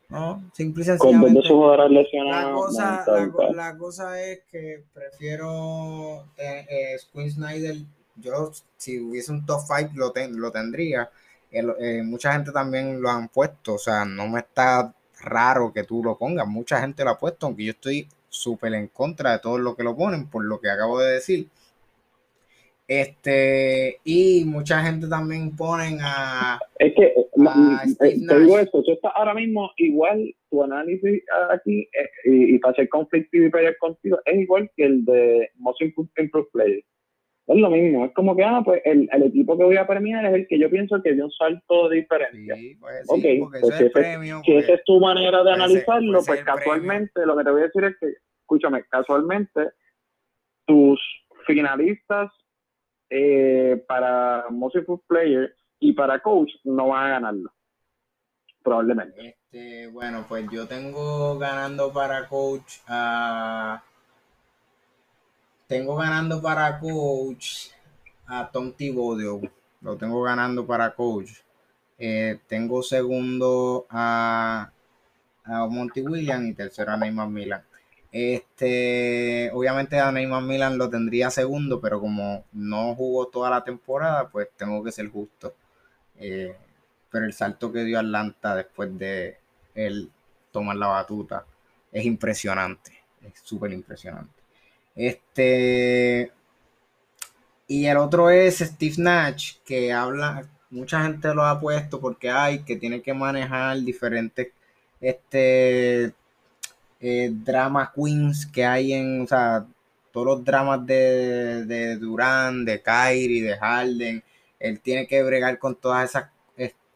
No, simple y sencillamente. La cosa, la, cosa es que prefiero eh, eh Snyder. Yo, si hubiese un top 5, lo, lo tendría eh, mucha gente también lo han puesto, o sea, no me está raro que tú lo pongas, mucha gente lo ha puesto, aunque yo estoy súper en contra de todo lo que lo ponen, por lo que acabo de decir. Este, y mucha gente también ponen a. Es que, eh, eh, te digo esto, tú estás ahora mismo igual, tu análisis aquí, y, para ser conflictivo y pelear contigo, es igual que el de Most Improved Player es lo mismo, es como que, ah, pues el, el, equipo que voy a premiar es el que yo pienso que dio un salto de diferencia. Sí, pues, ok, pues si, premio, si esa es tu manera de analizarlo, pues casualmente, lo que te voy a decir es que, escúchame, casualmente, tus finalistas eh, para Most Player y para Coach no van a ganarlo, probablemente. Este, bueno, pues yo tengo ganando para Coach a... Tengo ganando para coach a Tom Thibodeau. Lo tengo ganando para coach. Eh, tengo segundo a, a Monty Williams y tercero a Neymar Milan. Este, obviamente a Neymar Milan lo tendría segundo, pero como no jugó toda la temporada, pues tengo que ser justo. Eh, pero el salto que dio Atlanta después de él tomar la batuta es impresionante, es súper impresionante. Este. Y el otro es Steve Nash, que habla, mucha gente lo ha puesto porque hay que tiene que manejar diferentes este eh, drama queens que hay en, o sea, todos los dramas de, de Durán, de Kyrie, de Harden. Él tiene que bregar con todas esas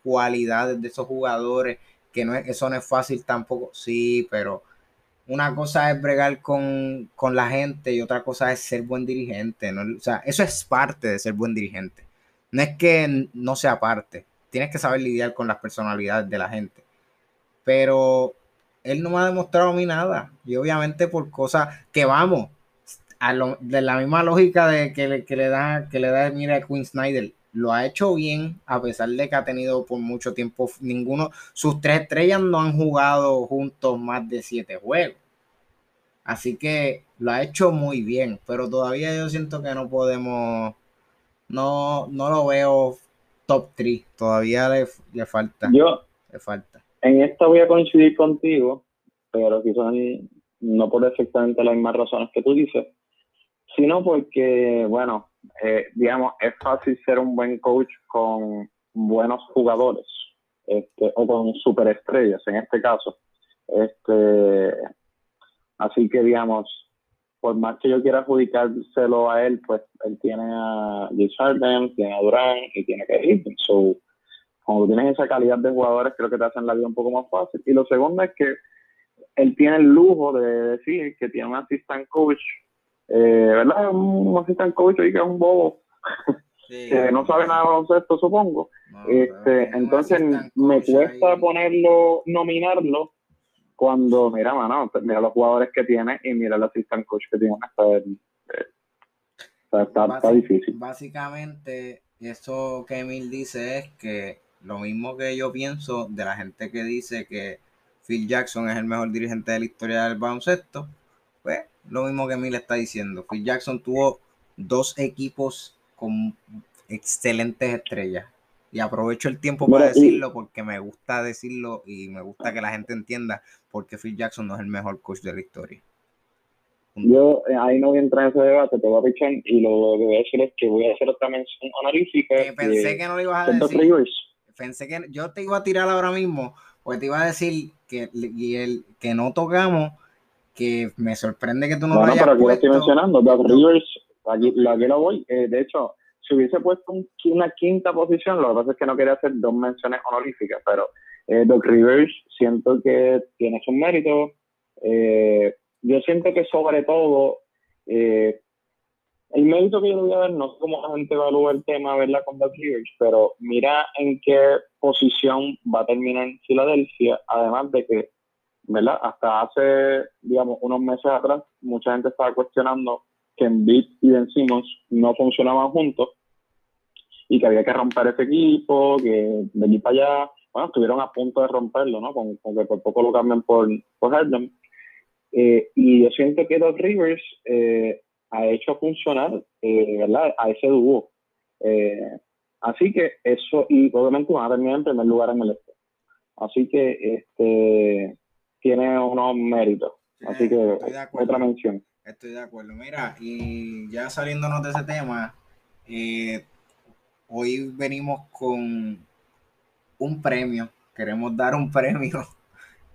cualidades de esos jugadores, que no es, eso no es fácil tampoco, sí, pero una cosa es bregar con, la gente y otra cosa es ser buen dirigente. ¿no? O sea, eso es parte de ser buen dirigente. No es que no sea parte. Tienes que saber lidiar con las personalidades de la gente. Pero él no me ha demostrado a mí nada. Y obviamente por cosas que vamos, a de la misma lógica de que le, que le da, que le da, mira, a Quinn Snyder, lo ha hecho bien, a pesar de que ha tenido por mucho tiempo ninguno, sus tres estrellas no han jugado juntos más de siete juegos. Así que lo ha hecho muy bien, pero todavía yo siento que no podemos, no, no lo veo top 3, todavía le, falta. Yo, le falta. En esta voy a coincidir contigo, pero quizás no por exactamente las mismas razones que tú dices, sino porque, bueno, eh, digamos, es fácil ser un buen coach con buenos jugadores este, o con superestrellas en este caso. Este, Así que, digamos, por más que yo quiera adjudicárselo a él, pues él tiene a James Harden, tiene a Durán y tiene que ir. So, cuando tienes esa calidad de jugadores, creo que te hacen la vida un poco más fácil. Y lo segundo es que él tiene el lujo de decir que tiene un assistant coach, eh, ¿verdad? Un assistant coach y que es un bobo. que no sabe nada de baloncesto, supongo. este, entonces me cuesta ponerlo, nominarlo, cuando, mira, mano, mira los jugadores que tiene y mira el assistant coach que tiene. Está, está, difícil. Básicamente, eso que Emil dice es que lo mismo que yo pienso de la gente que dice que Phil Jackson es el mejor dirigente de la historia del baloncesto, pues lo mismo que Emil está diciendo. Phil Jackson tuvo dos equipos con excelentes estrellas y aprovecho el tiempo para decirlo porque me gusta decirlo y me gusta que la gente entienda por qué Phil Jackson no es el mejor coach de la historia. Yo eh, ahí no voy a entrar en ese debate, te voy a pichar y lo que voy a decir es que voy a hacer otra mención honorífica. Que pensé que no lo ibas a decir. Pensé que yo te iba a tirar ahora mismo, pues te iba a decir que, y el, que no tocamos, que me sorprende que tú no lo hayas pero puesto. estoy mencionando, Doc Rivers aquí, aquí lo voy. Eh, de hecho, si hubiese puesto una quinta posición, lo que pasa es que no quería hacer dos menciones honoríficas, pero eh, Doc Rivers siento que tiene sus méritos. Eh, yo siento que sobre todo, eh, el mérito que yo le voy a dar, no sé cómo la gente evalúa el tema, verla con Doc Rivers, pero mira en qué posición va a terminar en Filadelfia, además de que, ¿verdad? Hasta hace, digamos, unos meses atrás, mucha gente estaba cuestionando que Embiid y Ben Simmons no funcionaban juntos y que había que romper ese equipo, que venir para allá, bueno, estuvieron a punto de romperlo, ¿no? Con, que por poco lo cambian por, por Harden. Eh, y yo siento que Doc Rivers eh, ha hecho funcionar, eh, ¿verdad? A ese dúo. así que eso, y obviamente van a terminar en primer lugar en el este. Así que este tiene unos méritos. Así que otra mención. Estoy de acuerdo. Mira, y ya saliéndonos de ese tema, eh, hoy venimos con un premio. Queremos dar un premio,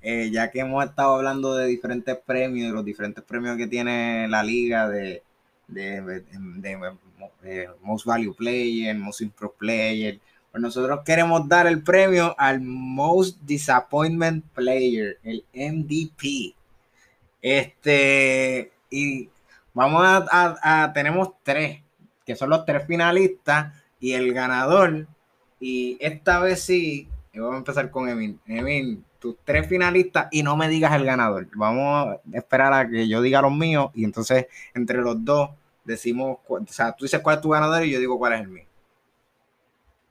eh, ya que hemos estado hablando de diferentes premios, de los diferentes premios que tiene la liga de, de, de, Most Value Player, Most Improved Player. Pues nosotros queremos dar el premio al Most Disappointment Player, el MVP. Este, y vamos a, tenemos tres, que son los tres finalistas y el ganador. Y esta vez sí, vamos a empezar con Emin. Emin, tus tres finalistas y no me digas el ganador. Vamos a esperar a que yo diga los míos y entonces entre los dos decimos, o sea, tú dices cuál es tu ganador y yo digo cuál es el mío.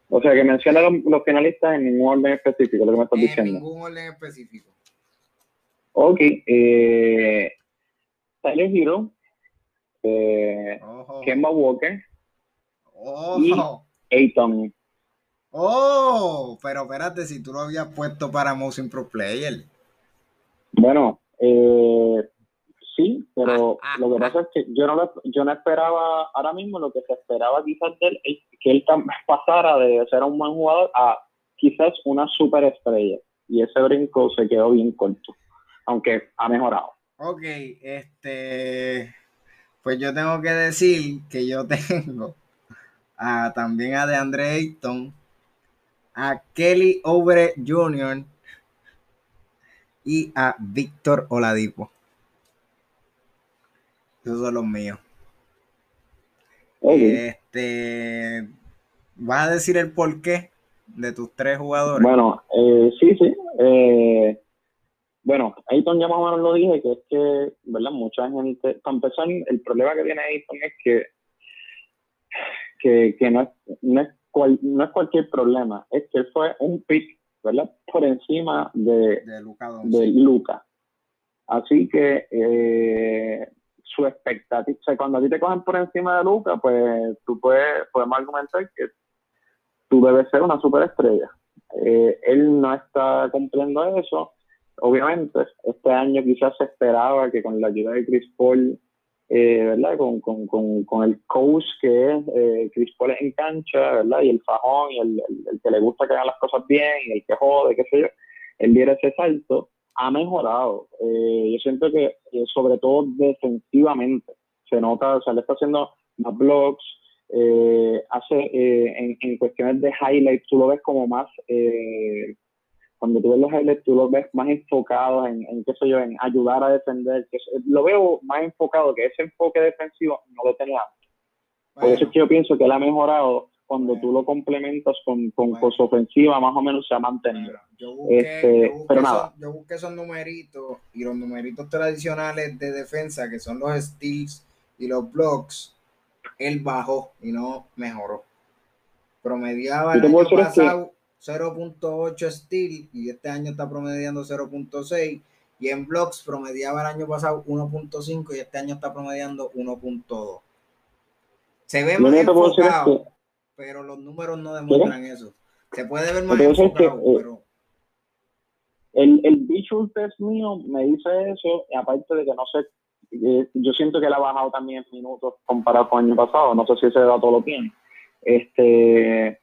O sea, que menciona los, finalistas en ningún orden específico, lo que me estás diciendo. En ningún orden específico. Ok, eh, Tyler Hero, eh, Kemba Walker y Ayton. Oh, pero espérate, si tú lo habías puesto para Motion Pro Player. Bueno, eh, sí, pero ah, ah, lo que pasa ah. es que yo no, yo no esperaba ahora mismo lo que se esperaba quizás de él es que él pasara de ser un buen jugador a quizás una superestrella. Y ese brinco se quedó bien corto, aunque ha mejorado. Ok, este, pues yo tengo que decir que yo tengo a, también a DeAndre Ayton, a Kelly Obre Jr. y a Víctor Oladipo. Esos son los míos. Este, ¿vas a decir el porqué de tus tres jugadores? Bueno, eh, sí, sí. Eh, bueno, Ayton ya más o menos lo dije, que es que, ¿verdad? Mucha gente, para empezar, el problema que tiene Ayton es que, que, no, es, no, es no es cualquier problema, es que fue un pick, ¿verdad? Por encima de, de Luca. Así que eh, su expectativa, o sea, cuando a ti te cogen por encima de Luca, pues tú puedes, podemos argumentar que tú debes ser una superestrella. Eh, él no está cumpliendo eso obviamente, este año quizás se esperaba que con la ayuda de Chris Paul, eh, ¿verdad? Con, con, con, con, el coach que es eh, Chris Paul en cancha, ¿verdad? Y el fajón, y el, el, que le gusta que hagan las cosas bien, y el que jode, qué sé yo, él diera ese salto, ha mejorado. Eh, yo siento que, sobre todo defensivamente, se nota, o sea, le está haciendo más blogs, hace en, en, cuestiones de highlights, tú lo ves como más cuando tú ves los highlights, tú los ves más enfocados en, en, qué sé yo, en ayudar a defender. Que lo veo más enfocado, que ese enfoque defensivo no lo tenía Por eso es que yo pienso que él ha mejorado cuando tú lo complementas con, con, su ofensiva, más o menos se ha mantenido. yo, busqué, este, pero nada. yo busqué esos numeritos y los numeritos tradicionales de defensa, que son los steals y los blocks, él bajó y no mejoró. Promediaba el año pasado 0.8 steel y este año está promediando 0.6 y en blocks promediaba el año pasado 1.5 y este año está promediando 1.2. Se ve más enfocado, pero los números no demuestran eso. Se puede ver más enfocado, eh, pero... El, el visual test mío me dice eso, aparte de que no sé, eh, yo siento que él ha bajado también minutos comparado con el año pasado, no sé si ese dato lo tiene. Este,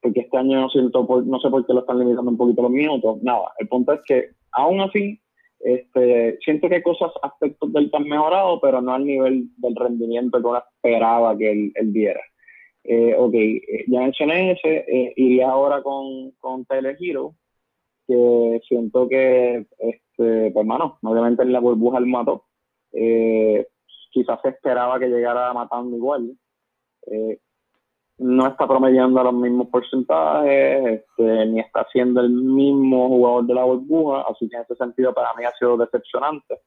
porque este año no siento no sé por qué lo están limitando un poquito los minutos. Nada, el punto es que aún así Este, siento que cosas, aspectos del que han mejorado, pero no al nivel del rendimiento que uno esperaba que él, él diera. Eh, ok, eh, ya mencioné ese, eh, iría ahora con, con que siento que, este, pues hermano, obviamente en la burbuja el mató. Eh, quizás se esperaba que llegara matando igual. Eh, no está promediando los mismos porcentajes, este, ni está siendo el mismo jugador de la burbuja, así que en ese sentido para mí ha sido decepcionante.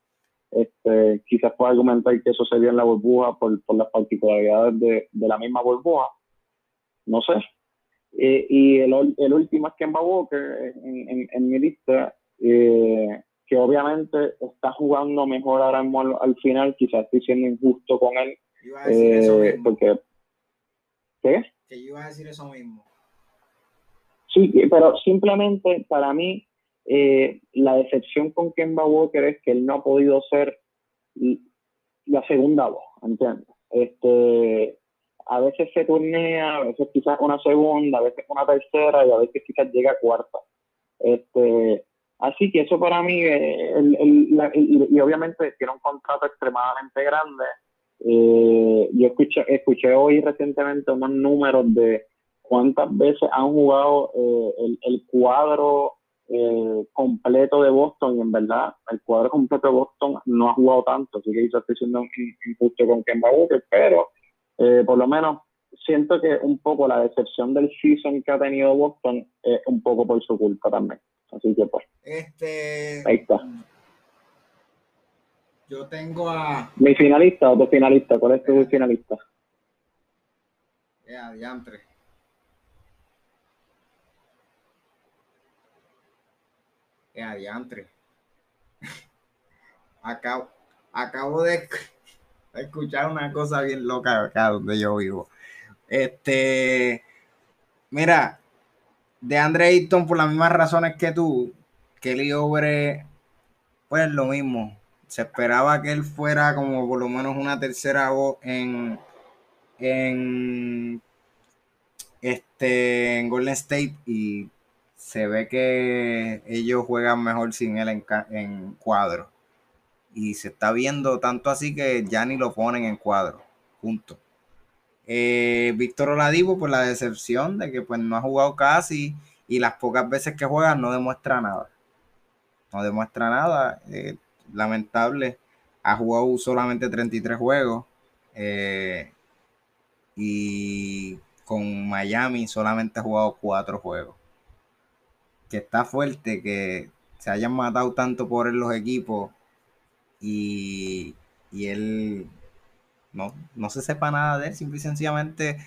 Este, quizás pueda argumentar que eso se en la burbuja por, por las particularidades de, de, la misma burbuja, no sé. Eh, y el, el, último es Kemba Walker en, en, en mi lista, eh, que obviamente está jugando mejor ahora mismo al, final, quizás estoy siendo injusto con él, eh, porque ¿Qué? Que yo iba a decir eso mismo. Sí, pero simplemente para mí eh, la decepción con Kemba Walker es que él no ha podido ser la segunda voz, ¿entiendes? Este, a veces se turnea, a veces quizás una segunda, a veces una tercera y a veces quizás llega a cuarta. Este, así que eso para mí, eh, y, y, obviamente tiene un contrato extremadamente grande, eh, yo escuché, escuché hoy recientemente unos números de cuántas veces han jugado eh, el, el, cuadro eh, completo de Boston y en verdad el cuadro completo de Boston no ha jugado tanto, así que yo estoy siendo injusto con Kemba Walker, pero eh, por lo menos siento que un poco la decepción del season que ha tenido Boston es un poco por su culpa también. Así que pues. Este... Ahí está. Yo tengo a. ¿Mi finalista o tu finalista? ¿Cuál es tu finalista? Ya, diantre. Ya, diantre. acabo, acabo de escuchar una cosa bien loca acá donde yo vivo. Este. Mira, de Andre Ayton, por las mismas razones que tú, Kelly Obre, pues lo mismo se esperaba que él fuera como por lo menos una tercera voz en, en, este, en Golden State y se ve que ellos juegan mejor sin él en, cuadro. Y se está viendo tanto así que ya ni lo ponen en cuadro. Punto. Eh, Víctor Oladipo, por la decepción de que pues no ha jugado casi y las pocas veces que juega no demuestra nada. No demuestra nada. Eh, lamentable. Ha jugado solamente 33 juegos. Eh, y con Miami solamente ha jugado 4 juegos. Que está fuerte que se hayan matado tanto por él los equipos y, y él no, no se sepa nada de él, simple y sencillamente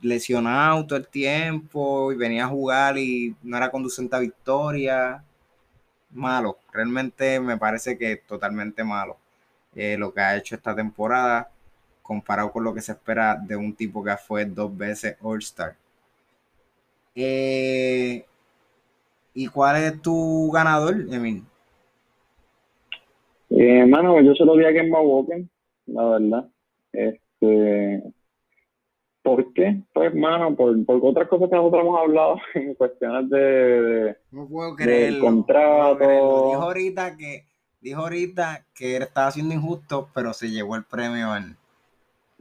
lesionado todo el tiempo y venía a jugar y no era conducente a victoria malo. Realmente me parece que es totalmente malo eh, lo que ha hecho esta temporada comparado con lo que se espera de un tipo que fue dos veces All-Star. Eh, ¿Y cuál es tu ganador, Emil? Eh, mano, yo solo vi a Kemba Walker, la verdad. Este, ¿Por qué? Pues, hermano, por, por otras cosas que nosotros hemos hablado en cuestiones de, no puedo creerlo, contrato. Dijo ahorita que dijo ahorita que estaba haciendo injusto, pero se llevó el premio en.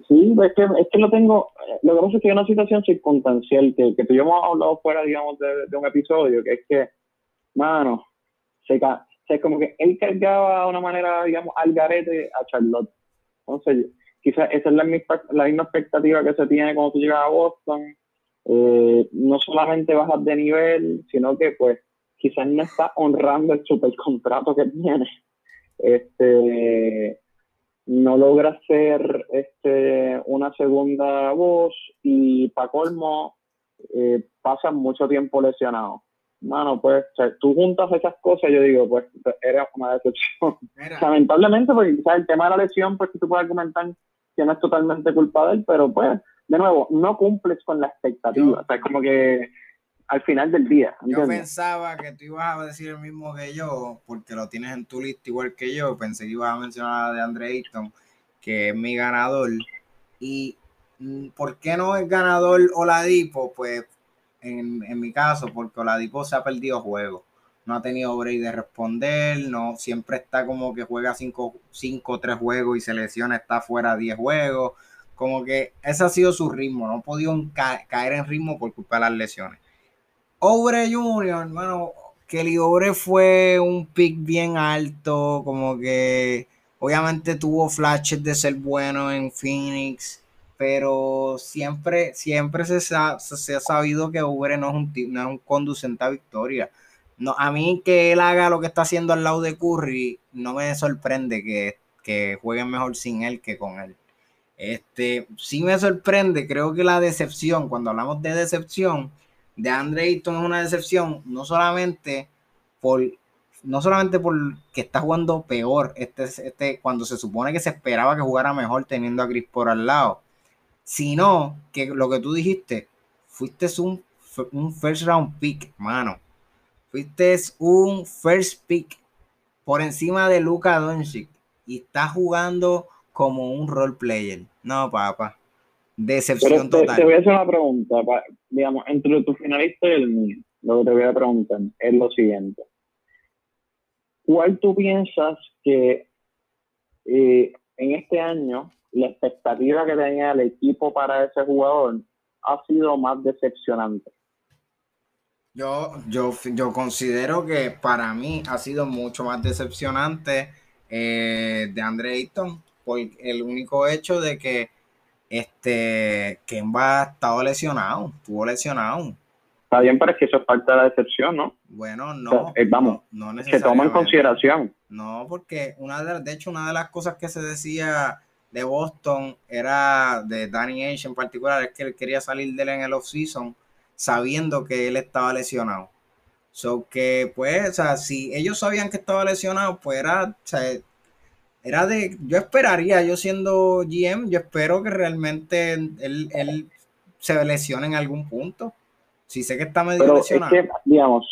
Sí, es que, es que lo tengo, lo que pasa es que hay una situación circunstancial que, que tú y yo hemos hablado fuera, digamos, de, de un episodio, que es que, mano, se, se como que él cargaba de una manera, digamos, al garete a Charlotte. Entonces, quizás esa es la misma, la misma expectativa que se tiene cuando tú llegas a Boston. Eh, no solamente bajas de nivel, sino que pues quizás no está honrando el super contrato que tiene. Este, no logra ser este, una segunda voz y para colmo eh, mucho tiempo lesionado. Mano, pues, tú juntas esas cosas, yo digo, pues, eres una decepción. Lamentablemente, porque quizás el tema de la lesión, pues, tú puedes comentar que no es totalmente culpa de él, pero pues, de nuevo, no cumples con la expectativa. o sea, es como que al final del día. Yo pensaba que tú ibas a decir el mismo que yo, porque lo tienes en tu lista igual que yo. Pensé que ibas a mencionar a de Andre Ayton, que es mi ganador. Y mm, ¿por qué no es ganador Oladipo? Pues en, mi caso, porque Oladipo se ha perdido juego. no ha tenido break de responder, no siempre está como que juega 5 o 3 juegos y se lesiona, está fuera 10 juegos. Como que ese ha sido su ritmo, no ha podido caer en ritmo por culpa de las lesiones. Obre Junior, hermano, Kelly Obre fue un pick bien alto, como que obviamente tuvo flashes de ser bueno en Phoenix, pero siempre, siempre se, se ha sabido que Obre no es un, no es un conducente a victoria no, a mí que él haga lo que está haciendo al lado de Curry, no me sorprende que, jueguen mejor sin él que con él. Este, sí me sorprende, creo que la decepción, cuando hablamos de decepción, de Andre Ayton es una decepción, no solamente por no solamente por que está jugando peor este, este, cuando se supone que se esperaba que jugara mejor teniendo a Chris por al lado, sino que lo que tú dijiste, fuiste un, un first round pick, mano. Fuiste un first pick por encima de Luka Doncic y está jugando como un role player. No, papá. Decepción total. Te voy a hacer una pregunta, digamos, entre tu finalista y el mío. Lo que te voy a preguntar es lo siguiente. ¿Cuál tú piensas que eh, en este año la expectativa que tenía el equipo para ese jugador ha sido más decepcionante? Yo, yo, yo considero que para mí ha sido mucho más decepcionante eh, de Andre Ayton por el único hecho de que este Kemba ha estado lesionado, estuvo lesionado. Está bien, pero es que eso es parte de la decepción, ¿no? Bueno, no. Eh, vamos, no, se toma en consideración. No, porque una de, de hecho una de las cosas que se decía de Boston era de Danny Ainge en particular, es que él quería salir de él en el off-season sabiendo que él estaba lesionado. So que, pues, o sea, si ellos sabían que estaba lesionado, pues era, o sea, era de, yo esperaría, yo siendo GM, yo espero que realmente él, se lesione en algún punto. Si sé que está medio lesionado. Es que, digamos,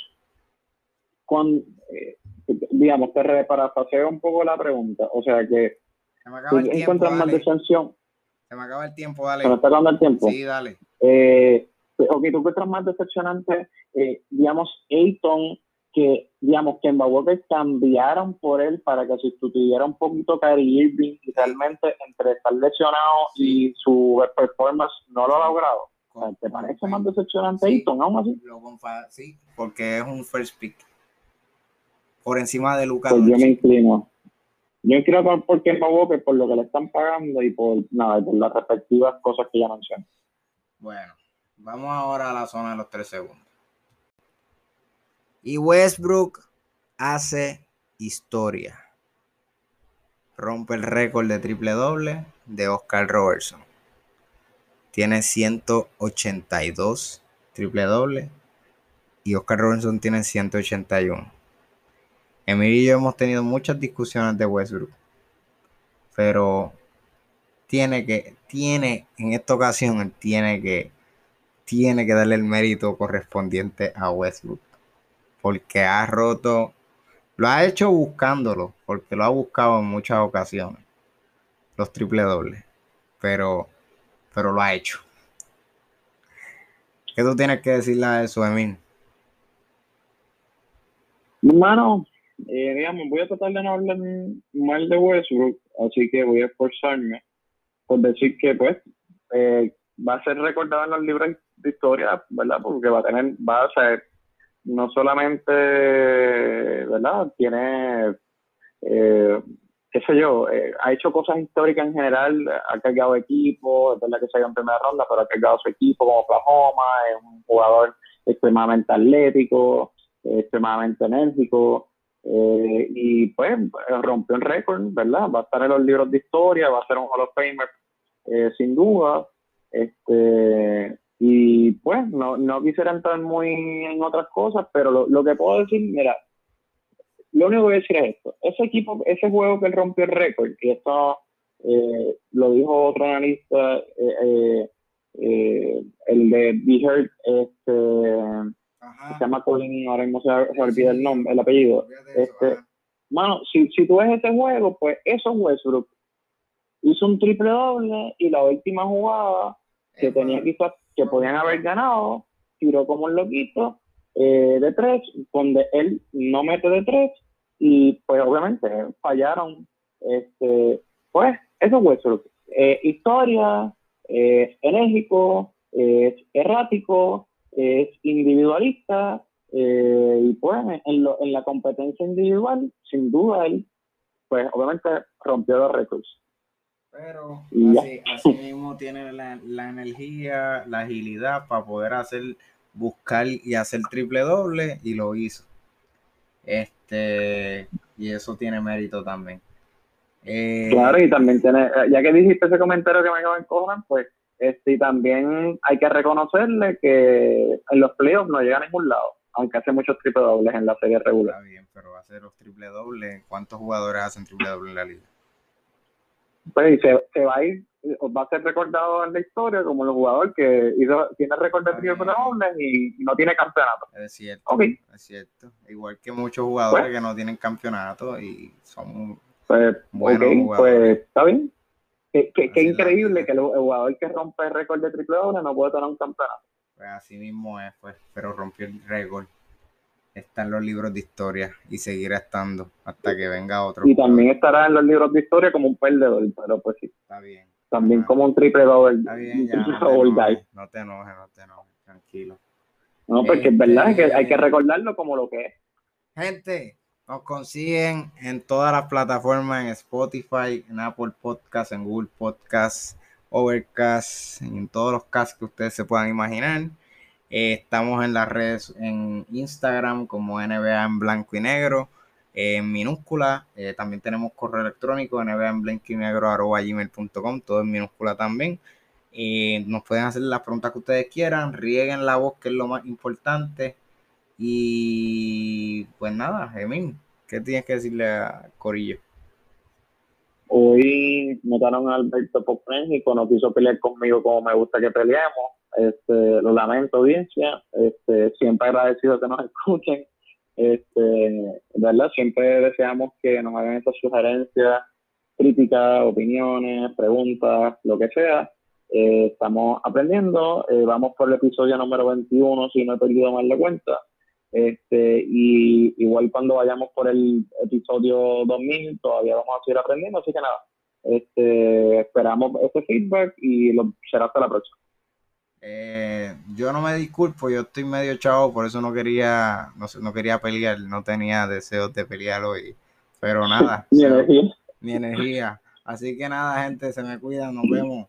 eh, digamos, te reparafaseo un poco la pregunta. O sea que, se me acaba el tiempo, más decepción. Se me acaba el tiempo, dale. Se me está acabando el tiempo. Sí, dale. Eh, ok, tú encuentras más decepcionante, eh, digamos, Ayton, que, digamos, que en Walker cambiaron por él para que sustituyera un poquito Kyrie Irving y realmente entre estar lesionado y su performance no lo ha logrado. ¿Te parece más decepcionante Ayton aún así? sí, porque es un first pick. Por encima de Lucas. Pues yo me inclino. Yo inclino por, por Kemba Walker, por lo que le están pagando y por, nada, por las respectivas cosas que ya mencioné. Bueno. Vamos ahora a la zona de los tres segundos. Y Westbrook hace historia. Rompe el récord de triple doble de Oscar Robertson. Tiene 182 triple doble y Oscar Robertson tiene 181. Emilio y yo hemos tenido muchas discusiones de Westbrook, pero tiene que, tiene, en esta ocasión, tiene que tiene que darle el mérito correspondiente a Westbrook. Porque ha roto, lo ha hecho buscándolo, porque lo ha buscado en muchas ocasiones. Los triple dobles. Pero, pero lo ha hecho. ¿Qué tú tienes que decirle a eso, Emil? Hermano, eh, digamos, voy a tratar de no hablar mal de Westbrook, así que voy a esforzarme por decir que, pues, eh, va a ser recordado en los libros de historia, ¿verdad? Porque va a tener, va a ser, no solamente, ¿verdad? Tiene, eh, qué sé yo, eh, ha hecho cosas históricas en general, ha cargado equipo, es verdad que se ha en primera ronda, pero ha cargado su equipo como Oklahoma, es un jugador extremadamente atlético, extremadamente enérgico, eh, y pues rompió un récord, ¿verdad? Va a estar en los libros de historia, va a ser un Hall of Famer sin duda. Este, y pues no, no quisiera entrar muy en otras cosas, pero lo, que puedo decir, mira, lo único que voy a decir es esto. Ese equipo, ese juego que rompió el récord, y esto eh, lo dijo otro analista, eh, eh, el de Be este, se llama Colin, ahora mismo se, olvida el nombre, el apellido. Este, mano, si, si tú ves ese juego, pues eso es Westbrook hizo un triple doble y la última jugada que tenía quizás que podían haber ganado, tiró como un loquito, eh, de tres, donde él no mete de tres, y pues obviamente fallaron. Este, pues eso es Westbrook. Eh, historia, es enérgico, es errático, es individualista, eh, y pues en, lo, en la competencia individual, sin duda, él, pues obviamente rompió los récords. Pero así, mismo tiene la, la, energía, la agilidad para poder hacer, buscar y hacer triple doble y lo hizo. Este, y eso tiene mérito también. Eh, claro, y también tiene, ya que dijiste ese comentario que me acabo de encojar, pues este, también hay que reconocerle que en los playoffs no llega a ningún lado, aunque hace muchos triple dobles en la serie regular. Está bien, pero va a hacer los triple dobles. ¿Cuántos jugadores hacen triple doble en la liga? Pues se, se va a ir, va a ser recordado en la historia como el jugador que hizo, tiene récord de triple dobles y, no tiene campeonato. Es cierto, es cierto. Igual que muchos jugadores pues que no tienen campeonato y son pues, buenos Pues está bien. Qué, increíble que el, jugador que rompe el récord de triple doble no puede tener un campeonato. Pues así mismo es, pues, pero rompió el récord. Está en los libros de historia y seguirá estando hasta que venga otro. Y también estará en los libros de historia como un perdedor, pero pues sí. Está bien. También como un triple doble. Está bien, ya. No te, enojes, no te enojes, no te enojes, tranquilo. No, porque es verdad que hay que este, recordarlo como lo que es. Gente, nos consiguen en todas las plataformas, en Spotify, en Apple Podcasts, en Google Podcasts, Overcast, en todos los casts que ustedes se puedan imaginar. Eh, estamos en las redes, en Instagram como NBA en blanco y negro, en minúscula. Eh, también tenemos correo electrónico NBA en blanco y negro arroba gmail.com, todo en minúscula también. Eh, nos pueden hacer las preguntas que ustedes quieran, rieguen la voz, que es lo más importante. Y pues nada, Gemín, ¿qué tienes que decirle a Corillo? Hoy notaron a Alberto Popréngico, no quiso pelear conmigo como me gusta que peleemos. Este, lo lamento, audiencia. Este, siempre agradecido que nos escuchen. Este, ¿verdad? Siempre deseamos que nos hagan estas sugerencias, críticas, opiniones, preguntas, lo que sea. Eh, estamos aprendiendo. Eh, vamos por el episodio número 21, si no he perdido mal la cuenta. Este, y igual cuando vayamos por el episodio 2000 todavía vamos a seguir aprendiendo, así que nada, este, esperamos este feedback y lo, será hasta la próxima. Eh, yo no me disculpo, yo estoy medio chavo, por eso no quería, no, no quería pelear, no tenía deseos de pelear hoy, pero nada. mi energía. Mi energía. Así que nada, gente, se me cuidan, nos vemos.